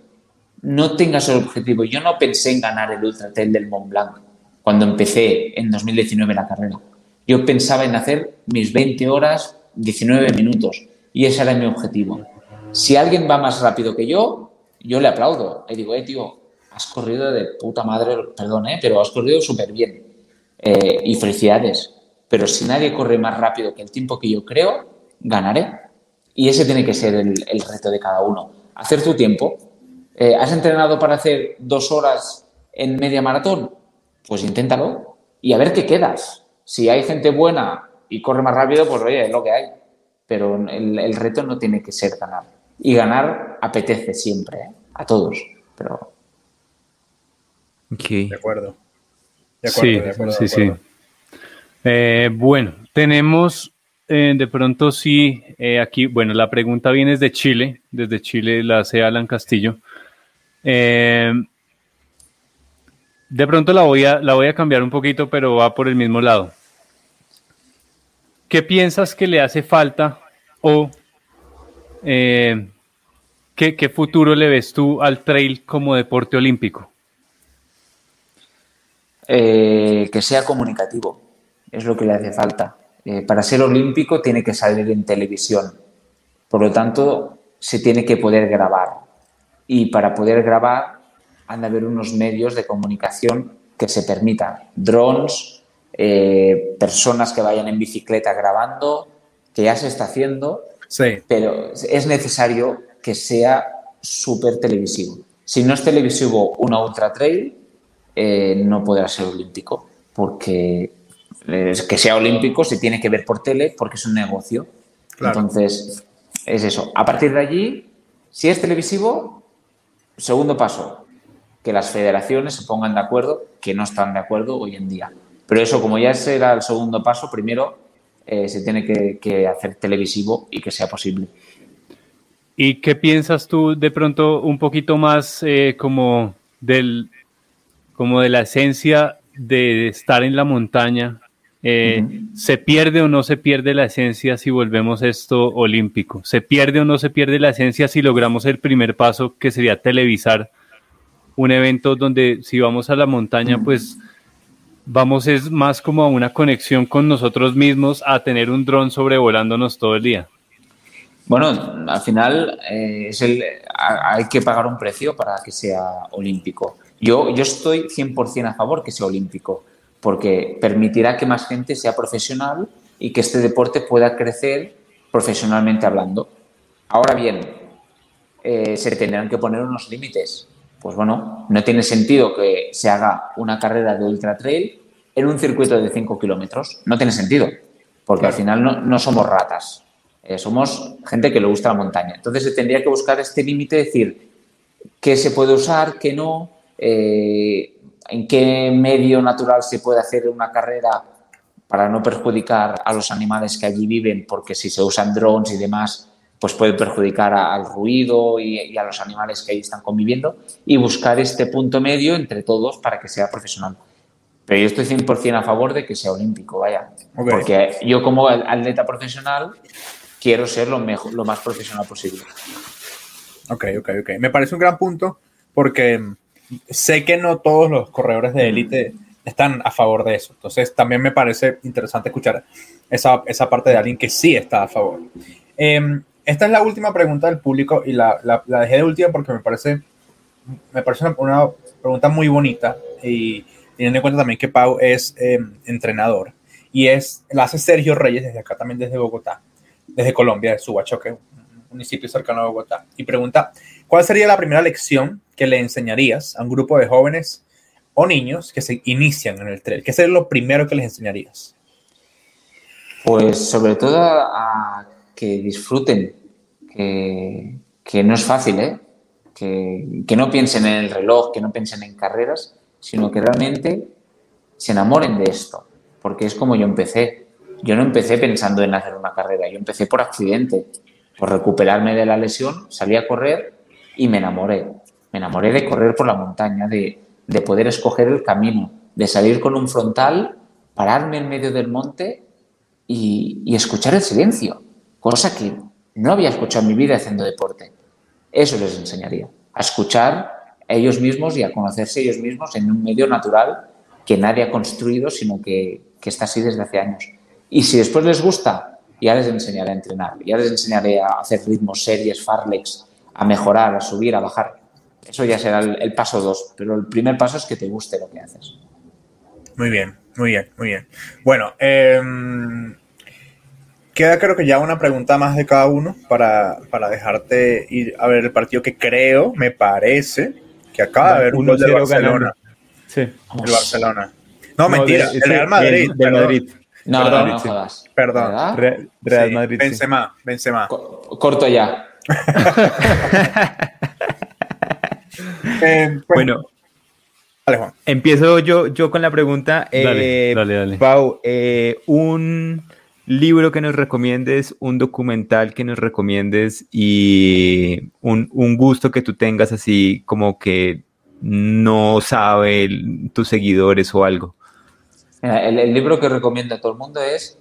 no tengas el objetivo. Yo no pensé en ganar el Ultra Trail del Mont Blanc cuando empecé en 2019 la carrera. Yo pensaba en hacer mis 20 horas, 19 minutos, y ese era mi objetivo. Si alguien va más rápido que yo, yo le aplaudo. Le digo, eh, tío, has corrido de puta madre, perdón, eh, pero has corrido súper bien. Eh, y felicidades. Pero si nadie corre más rápido que el tiempo que yo creo, ganaré. Y ese tiene que ser el, reto de cada uno. Hacer tu tiempo, eh, ¿Has entrenado para hacer dos horas en media maratón? Pues inténtalo y a ver qué quedas. Si hay gente buena y corre más rápido, pues oye, es lo que hay. Pero el, el reto no tiene que ser ganar. Y ganar apetece siempre, ¿eh? a todos. Pero Ok. De acuerdo. De acuerdo, Sí, de acuerdo, sí, de sí. Eh, bueno, tenemos eh, de pronto sí, eh, aquí, bueno, la pregunta viene desde Chile, desde Chile la hace Alan Castillo. Eh, de pronto la voy, a, la voy a cambiar un poquito, pero va por el mismo lado. ¿Qué piensas que le hace falta o eh, ¿qué, qué futuro le ves tú al trail como deporte olímpico? Eh, que sea comunicativo, es lo que le hace falta. Eh, para ser olímpico tiene que salir en televisión, por lo tanto se tiene que poder grabar y para poder grabar han de haber unos medios de comunicación que se permitan, drones, eh, personas que vayan en bicicleta grabando, que ya se está haciendo, Sí. pero es necesario que sea súper televisivo. Si no es televisivo una ultra trail, eh, no podrá ser olímpico, porque eh, que sea olímpico se tiene que ver por tele porque es un negocio. Claro. Entonces, es eso. A partir de allí, si es televisivo, segundo paso, que las federaciones se pongan de acuerdo, que no están de acuerdo hoy en día. Pero eso, como ya será el segundo paso, primero eh, se tiene que, que hacer televisivo y que sea posible. ¿Y qué piensas tú de pronto un poquito más eh, como del como de la esencia de estar en la montaña? Eh, ¿Se pierde o no se pierde la esencia si volvemos esto olímpico? ¿Se pierde o no se pierde la esencia si logramos el primer paso que sería televisar un evento donde si vamos a la montaña pues vamos es más como a una conexión con nosotros mismos a tener un dron sobrevolándonos todo el día? Bueno, al final eh, es el, hay que pagar un precio para que sea olímpico. Yo, yo estoy 100% a favor que sea olímpico, porque permitirá que más gente sea profesional y que este deporte pueda crecer profesionalmente hablando. Ahora bien, eh, se tendrán que poner unos límites. Pues bueno, no tiene sentido que se haga una carrera de ultra trail en un circuito de 5 kilómetros. No tiene sentido, porque al final no, no somos ratas. Eh, somos gente que le gusta la montaña. Entonces se tendría que buscar este límite, decir qué se puede usar, qué no, eh, en qué medio natural se puede hacer una carrera para no perjudicar a los animales que allí viven, porque si se usan drones y demás, pues puede perjudicar a- al ruido y, y a los animales que ahí están conviviendo, y buscar este punto medio entre todos para que sea profesional. Pero yo estoy 100% a favor de que sea olímpico, vaya. Ok. Porque yo como atleta profesional quiero ser lo, mejor, lo más profesional posible. Ok, ok, ok. Me parece un gran punto porque sé que no todos los corredores de élite están a favor de eso. Entonces también me parece interesante escuchar esa, esa parte de alguien que sí está a favor. Em, esta es la última pregunta del público y la, la- la dejé de última porque me parece, me parece una, pregunta muy bonita y teniendo en cuenta también que Pau es em, entrenador y es, la hace Sergio Reyes desde acá también desde Bogotá, desde Colombia, de Subachoque, un municipio cercano a Bogotá, y pregunta, ¿cuál sería la primera lección que le enseñarías a un grupo de jóvenes o niños que se inician en el trail? ¿Qué sería lo primero que les enseñarías? Pues sobre todo a, que disfruten, que, no es fácil, ¿eh? que no piensen en el reloj, que no piensen en carreras, sino que realmente se enamoren de esto, porque es como yo empecé. Yo no empecé pensando en hacer una carrera, yo empecé por accidente, por recuperarme de la lesión, salí a correr y me enamoré. Me enamoré de correr por la montaña, de, de poder escoger el camino, de salir con un frontal, pararme en medio del monte y, y escuchar el silencio, cosa que no había escuchado en mi vida haciendo deporte. Eso les enseñaría, a escuchar a ellos mismos y a conocerse ellos mismos en un medio natural que nadie ha construido, sino que, que está así desde hace años. Y si después les gusta, ya les enseñaré a entrenar, ya les enseñaré a hacer ritmos, series, farlex, a mejorar, a subir, a bajar. Eso ya será el, el paso dos, pero el primer paso es que te guste lo que haces. Muy bien, muy bien, muy bien. Bueno, em, queda creo que ya una pregunta más de cada uno para, para dejarte ir a ver el partido que creo, me parece, que acaba de haber un gol del 1-0 Barcelona. ganando. Sí. El Barcelona. No, No, mentira, de- el Real Madrid. perdón. Madrid. No, Perdón, no, no sí. jodas. Perdón. Real Sí, Madrid. sí. Benzema, Benzema. Co- Corto ya. Eh, pues, Bueno, dale, Juan. empiezo yo, yo con la pregunta. Dale, Eh, dale, dale. Pau, eh, un libro que nos recomiendes, un documental que nos recomiendes y un, un gusto que tú tengas así como que no sabe el- tus seguidores o algo. Mira, el, el libro que recomiendo a todo el mundo es,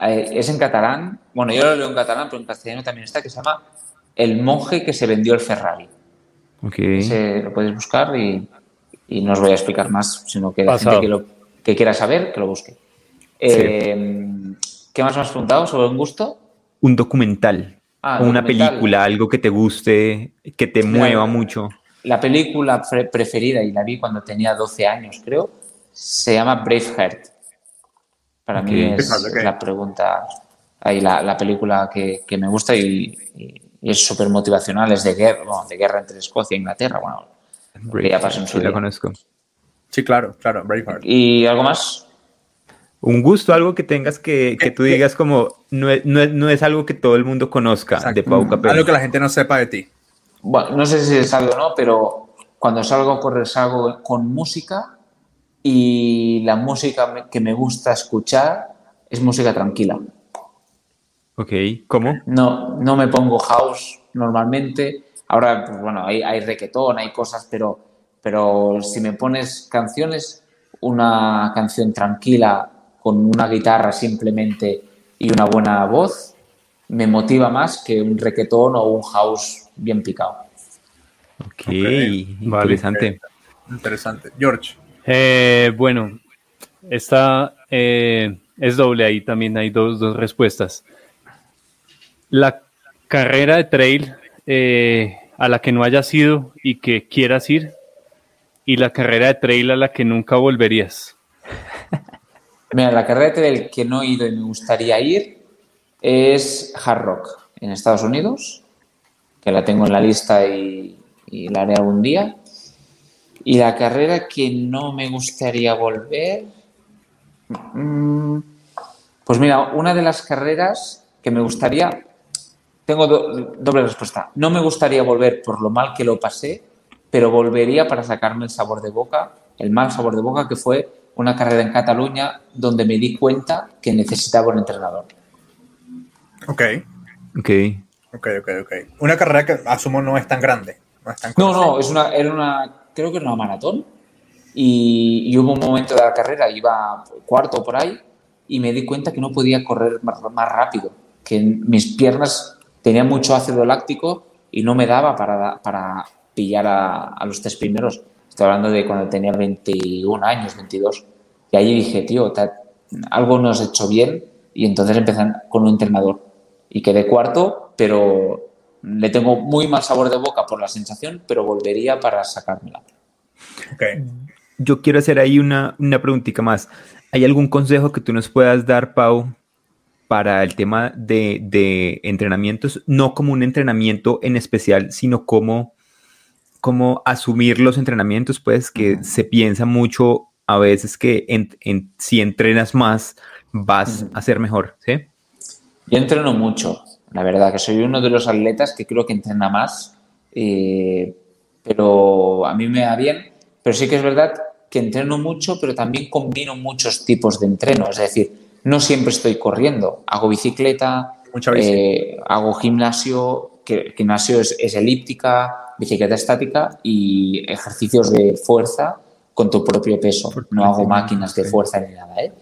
eh, es en catalán, bueno, yo lo leo en catalán, pero en castellano también está, que se llama El monje que se vendió el Ferrari. Ok. Ese lo puedes buscar y, y no os voy a explicar más, sino que la gente que, lo, que quiera saber, que lo busque. Eh, ¿Qué más me has preguntado sobre un gusto? Un documental Ah, o una película, algo que te guste, que te mueva mucho. La película pre- preferida, y la vi cuando tenía 12 años, creo, se llama Braveheart. Para mí Ok. es, Ok. es la pregunta, ahí la, la película que, que me gusta y, y- y es súper motivacional, es de guerra, bueno, de guerra entre Escocia e Inglaterra, bueno, ya pasó en su Sí, la conozco. Sí, claro, claro, Braveheart. ¿Y algo más? Un gusto, algo que tengas que, que tú digas como no es, no, es, no es algo que todo el mundo conozca Exacto. de Pau Capel. Algo que la gente no sepa de ti. Bueno, no sé si sabe o no, pero cuando salgo a correr salgo con música y la música que me gusta escuchar es música tranquila. Ok, ¿cómo? No, no me pongo house normalmente. Ahora, pues bueno, hay, hay reggaetón, hay cosas, pero, pero si me pones canciones, una canción tranquila con una guitarra simplemente y una buena voz, me motiva más que un reggaetón o un house bien picado. Ok, vale. interesante. Interesante. George. Eh, bueno, esta eh, es doble ahí, también hay dos, dos respuestas. La carrera de trail eh, a la que no hayas ido y que quieras ir, y la carrera de trail a la que nunca volverías. Mira, la carrera del que no he ido y me gustaría ir es Hard Rock en Estados Unidos, que la tengo en la lista y, y la haré algún día. Y la carrera que no me gustaría volver. mm, Pues mira, una de las carreras que me gustaría. Tengo do- doble respuesta. No me gustaría volver por lo mal que lo pasé, pero volvería para sacarme el sabor de boca, el mal sabor de boca que fue una carrera en Cataluña donde me di cuenta que necesitaba un entrenador. Ok, Ok, ok, ok, ok. Una carrera que asumo no es tan grande. No, es tan No, no, es una, era una, creo que era una maratón. Y, y hubo un momento de la carrera, iba cuarto por ahí, y me di cuenta que no podía correr más, más rápido, que mis piernas tenían mucho ácido láctico y no me daba para, para pillar a, a los tres primeros. Estoy hablando de cuando tenía 21 años, 22. Y ahí dije, tío, te- algo no has hecho bien, y entonces empecé con un entrenador. Y quedé cuarto, pero le tengo muy mal sabor de boca por la sensación, pero volvería para sacármela. Ok. yo quiero hacer ahí una, una preguntita más. ¿Hay algún consejo que tú nos puedas dar, Pau, para el tema de, de entrenamientos? No como un entrenamiento en especial, sino como, como asumir los entrenamientos, pues que se piensa mucho a veces que en- en- si entrenas más vas a ser mejor, ¿sí? Yo entreno mucho, la verdad, que soy uno de los atletas que creo que entrena más, eh, pero a mí me va bien. Pero sí que es verdad que entreno mucho, pero también combino muchos tipos de entreno. Es decir, no siempre estoy corriendo. Hago bicicleta, Mucha bici. eh, hago gimnasio, que gimnasio es, es elíptica, bicicleta estática y ejercicios de fuerza con tu propio peso. No hago máquinas de fuerza ni nada, ¿eh?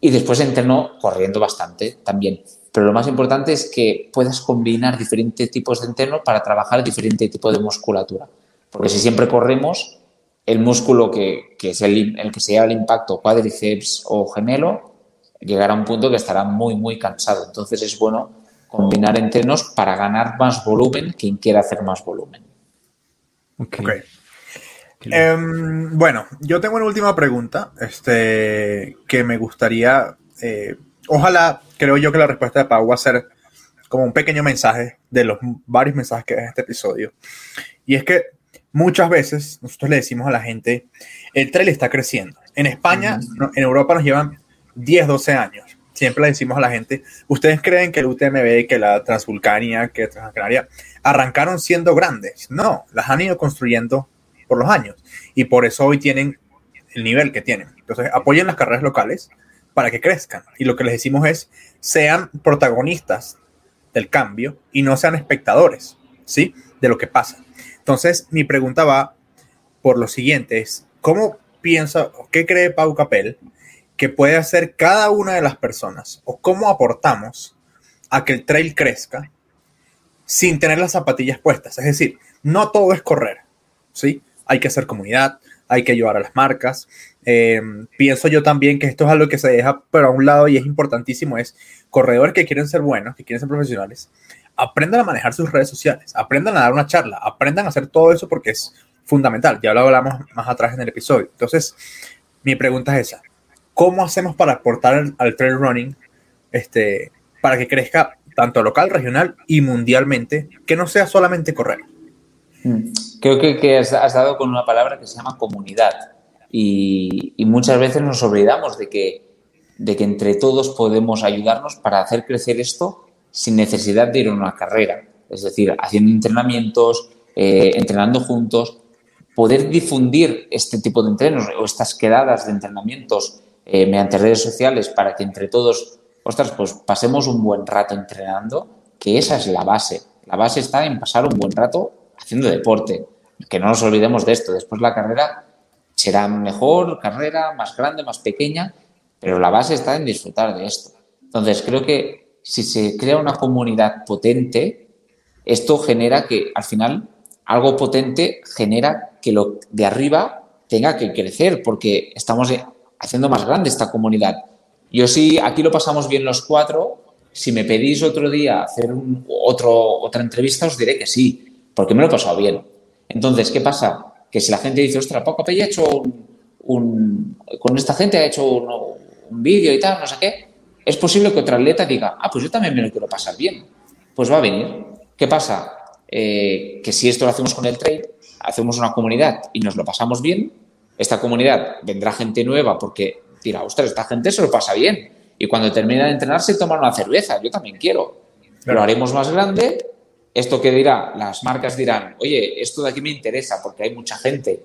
Y después entreno corriendo bastante también. Pero lo más importante es que puedas combinar diferentes tipos de entreno para trabajar diferente tipo de musculatura. Porque si siempre corremos, el músculo que, que es el, el que se lleva el impacto, cuádriceps o gemelo, llegará a un punto que estará muy, muy cansado. Entonces es bueno combinar entrenos para ganar más volumen quien quiera hacer más volumen. Ok. Ok. Em, bueno, yo tengo una última pregunta, este, que me gustaría, eh, ojalá, creo yo que la respuesta de Pau va a ser como un pequeño mensaje de los varios mensajes que es este episodio. Y es que muchas veces nosotros le decimos a la gente, el trail está creciendo. En España, en Europa nos llevan 10, 12 años. Siempre le decimos a la gente, ¿ustedes creen que el UTMB, que la Transvulcania, que Transcanaria arrancaron siendo grandes? No, las han ido construyendo por los años y por eso hoy tienen el nivel que tienen. Entonces, apoyen las carreras locales, para que crezcan. Y lo que les decimos es, sean protagonistas del cambio y no sean espectadores, ¿sí? De lo que pasa. Entonces, mi pregunta va por lo siguiente, ¿cómo piensa o qué cree Pau Capel que puede hacer cada una de las personas o cómo aportamos a que el trail crezca sin tener las zapatillas puestas? Es decir, no todo es correr, ¿sí? Hay que hacer comunidad, hay que ayudar a las marcas. Eh, pienso yo también que esto es algo que se deja pero a un lado y es importantísimo, es corredores que quieren ser buenos, que quieren ser profesionales, aprendan a manejar sus redes sociales, aprendan a dar una charla, aprendan a hacer todo eso porque es fundamental. Ya lo hablamos más atrás en el episodio. Entonces, mi pregunta es esa. ¿Cómo hacemos para aportar al, trail running este, para que crezca tanto local, regional y mundialmente, que no sea solamente correr? Creo que, que has, dado con una palabra que se llama comunidad y, y, muchas veces nos olvidamos de que, de que entre todos podemos ayudarnos para hacer crecer esto sin necesidad de ir a una carrera, es decir, haciendo entrenamientos, eh, entrenando juntos, poder difundir este tipo de entrenos o estas quedadas de entrenamientos eh, mediante redes sociales para que entre todos, ostras, pues pasemos un buen rato entrenando, que esa es la base. La base está en pasar un buen rato haciendo deporte. Que no nos olvidemos de esto. Después la carrera será mejor, carrera más grande, más pequeña, pero la base está en disfrutar de esto. Entonces, creo que si se crea una comunidad potente, esto genera que al final algo potente genera que lo de arriba tenga que crecer porque estamos haciendo más grande esta comunidad. Yo sí, aquí lo pasamos bien los cuatro. Si me pedís otro día hacer un, otro, otra entrevista, os diré que sí, porque me lo he pasado bien. Entonces, ¿qué pasa? Que si la gente dice, ostras, Paco Pella ha hecho un, un, con esta gente ha hecho un, un vídeo y tal, no sé qué, es posible que otro atleta diga, ah, pues yo también me lo quiero pasar bien. Pues va a venir. ¿Qué pasa? Eh, que si esto lo hacemos con el trade, hacemos una comunidad y nos lo pasamos bien, esta comunidad vendrá gente nueva porque dirá, ostras, esta gente se lo pasa bien. Y cuando termina de entrenarse toman una cerveza, yo también quiero. Lo haremos más grande. Esto que dirá, las marcas dirán, oye, esto de aquí me interesa porque hay mucha gente.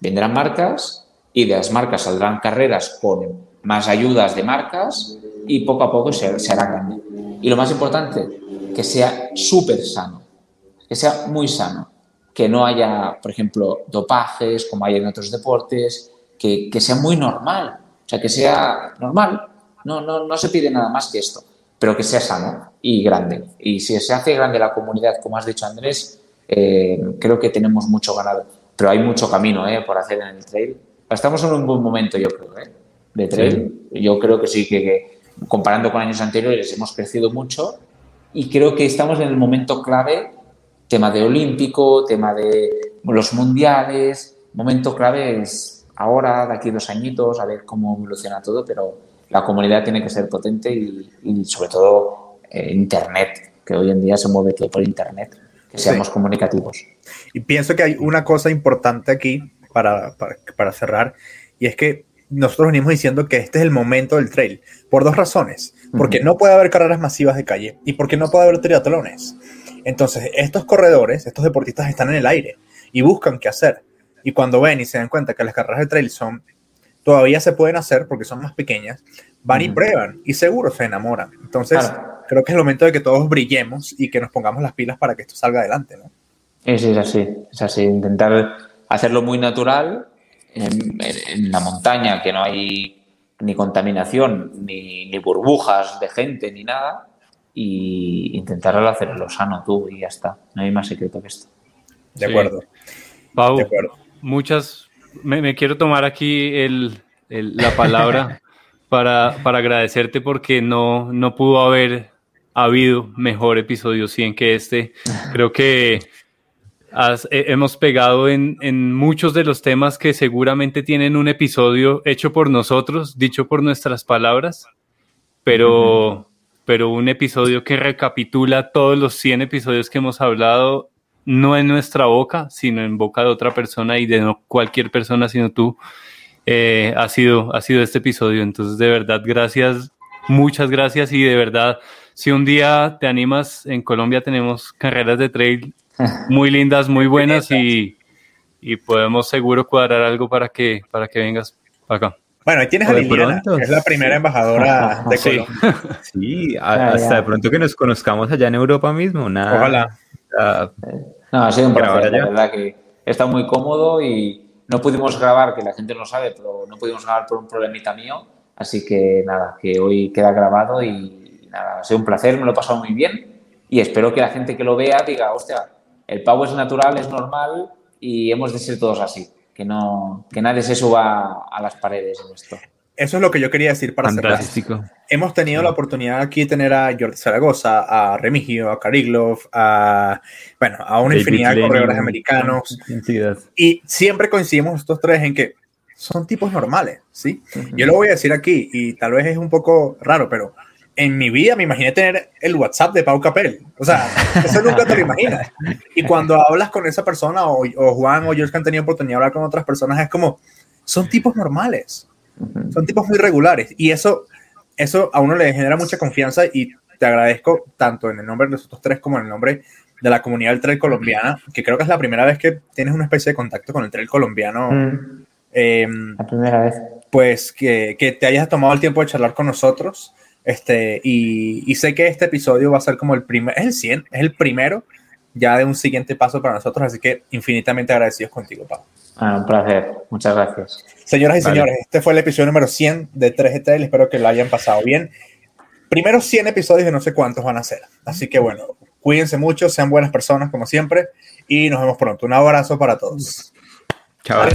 Vendrán marcas y de las marcas saldrán carreras con más ayudas de marcas y poco a poco se, hará grande. Y lo más importante, que sea súper sano, que sea muy sano que no haya, por ejemplo, dopajes como hay en otros deportes, que, que sea muy normal, o sea, que sea normal, no, no, no se pide nada más que esto, pero que sea sano y grande. Y si se hace grande la comunidad, como has dicho Andrés, eh, creo que tenemos mucho ganado, pero hay mucho camino eh, por hacer en el trail. Estamos en un buen momento, yo creo, eh, de trail. Sí. Yo creo que sí, que, que comparando con años anteriores hemos crecido mucho y creo que estamos en el momento clave tema de olímpico, tema de los mundiales, momento clave es ahora, de aquí dos añitos, a ver cómo evoluciona todo, pero la comunidad tiene que ser potente y, y sobre todo eh, Internet, que hoy en día se mueve todo por Internet, que seamos sí. comunicativos. Y pienso que hay una cosa importante aquí para, para, para cerrar, y es que nosotros venimos diciendo que este es el momento del trail, por dos razones. Porque uh -huh. no puede haber carreras masivas de calle y porque no puede haber triatlones. Entonces, estos corredores, estos deportistas están en el aire y buscan qué hacer. Y cuando ven y se dan cuenta que las carreras de trail son todavía se pueden hacer porque son más pequeñas, van uh -huh. y prueban y seguro se enamoran. Entonces, claro. creo que es el momento de que todos brillemos y que nos pongamos las pilas para que esto salga adelante, ¿no? Es, es así, es así. Intentar hacerlo muy natural en, en, la montaña, que no hay ni contaminación, ni, ni burbujas de gente, ni nada y intentar hacerlo sano tú y ya está. No hay más secreto que esto. De acuerdo. Sí. Pau, de acuerdo. muchas. Me, me, quiero tomar aquí el, el, la palabra para, para agradecerte porque no, no pudo haber habido mejor episodio 100 que este. Creo que has, eh, hemos pegado en, en, muchos de los temas que seguramente tienen un episodio hecho por nosotros, dicho por nuestras palabras, pero. Uh -huh pero un episodio que recapitula todos los 100 episodios que hemos hablado, no en nuestra boca, sino en boca de otra persona y de no cualquier persona, sino tú, eh, ha, sido, ha sido este episodio. Entonces, de verdad, gracias, muchas gracias y de verdad, si un día te animas, en Colombia tenemos carreras de trail muy lindas, muy buenas y, y podemos seguro cuadrar algo para que, para que vengas acá. Bueno, ahí tienes a Liliana, pronto. que es la primera embajadora de Sí. Colombia. Sí, a- Ya, hasta de pronto que nos conozcamos allá en Europa mismo. Nada, Ojalá. Ah, No, ha sido un placer, la verdad que he estado muy cómodo y no pudimos grabar, que la gente no sabe, pero no pudimos grabar por un problemita mío, así que nada, que hoy queda grabado y nada, ha sido un placer, me lo he pasado muy bien. Y espero que la gente que lo vea diga, hostia, el pavo es natural, es normal y hemos de ser todos así, que no, que nadie se suba a las paredes en esto. Eso es lo que yo quería decir para cerrar. fantástico. Hemos tenido la oportunidad aquí de tener a Jordi Zaragoza, a Remigio, a Cariglov, a, bueno, a una David infinidad de corredores americanos. Y siempre coincidimos estos tres en que son tipos normales, ¿sí? Yo lo voy a decir aquí y tal vez es un poco raro, pero en mi vida me imaginé tener el WhatsApp de Pau Capel. O sea, eso nunca te lo imaginas. Y cuando hablas con esa persona o, o Juan o George que han tenido oportunidad de hablar con otras personas, es como, son tipos normales, son tipos muy regulares. Y eso, eso a uno le genera mucha confianza y te agradezco tanto en el nombre de nosotros tres como en el nombre de la comunidad del trail colombiana, que creo que es la primera vez que tienes una especie de contacto con el trail colombiano. Mm, Eh, La primera vez. pues que, que te hayas tomado el tiempo de charlar con nosotros. Este, y, y sé que este episodio va a ser como el primer, es el 100, es el primero ya de un siguiente paso para nosotros, así que infinitamente agradecidos contigo, Pau. Ah, un placer, muchas gracias. Señoras y Vale. señores, este fue el episodio número 100 de 3GTL, espero que lo hayan pasado bien. Primeros 100 episodios de no sé cuántos van a ser, así que bueno, cuídense mucho, sean buenas personas como siempre y nos vemos pronto. Un abrazo para todos. Chao.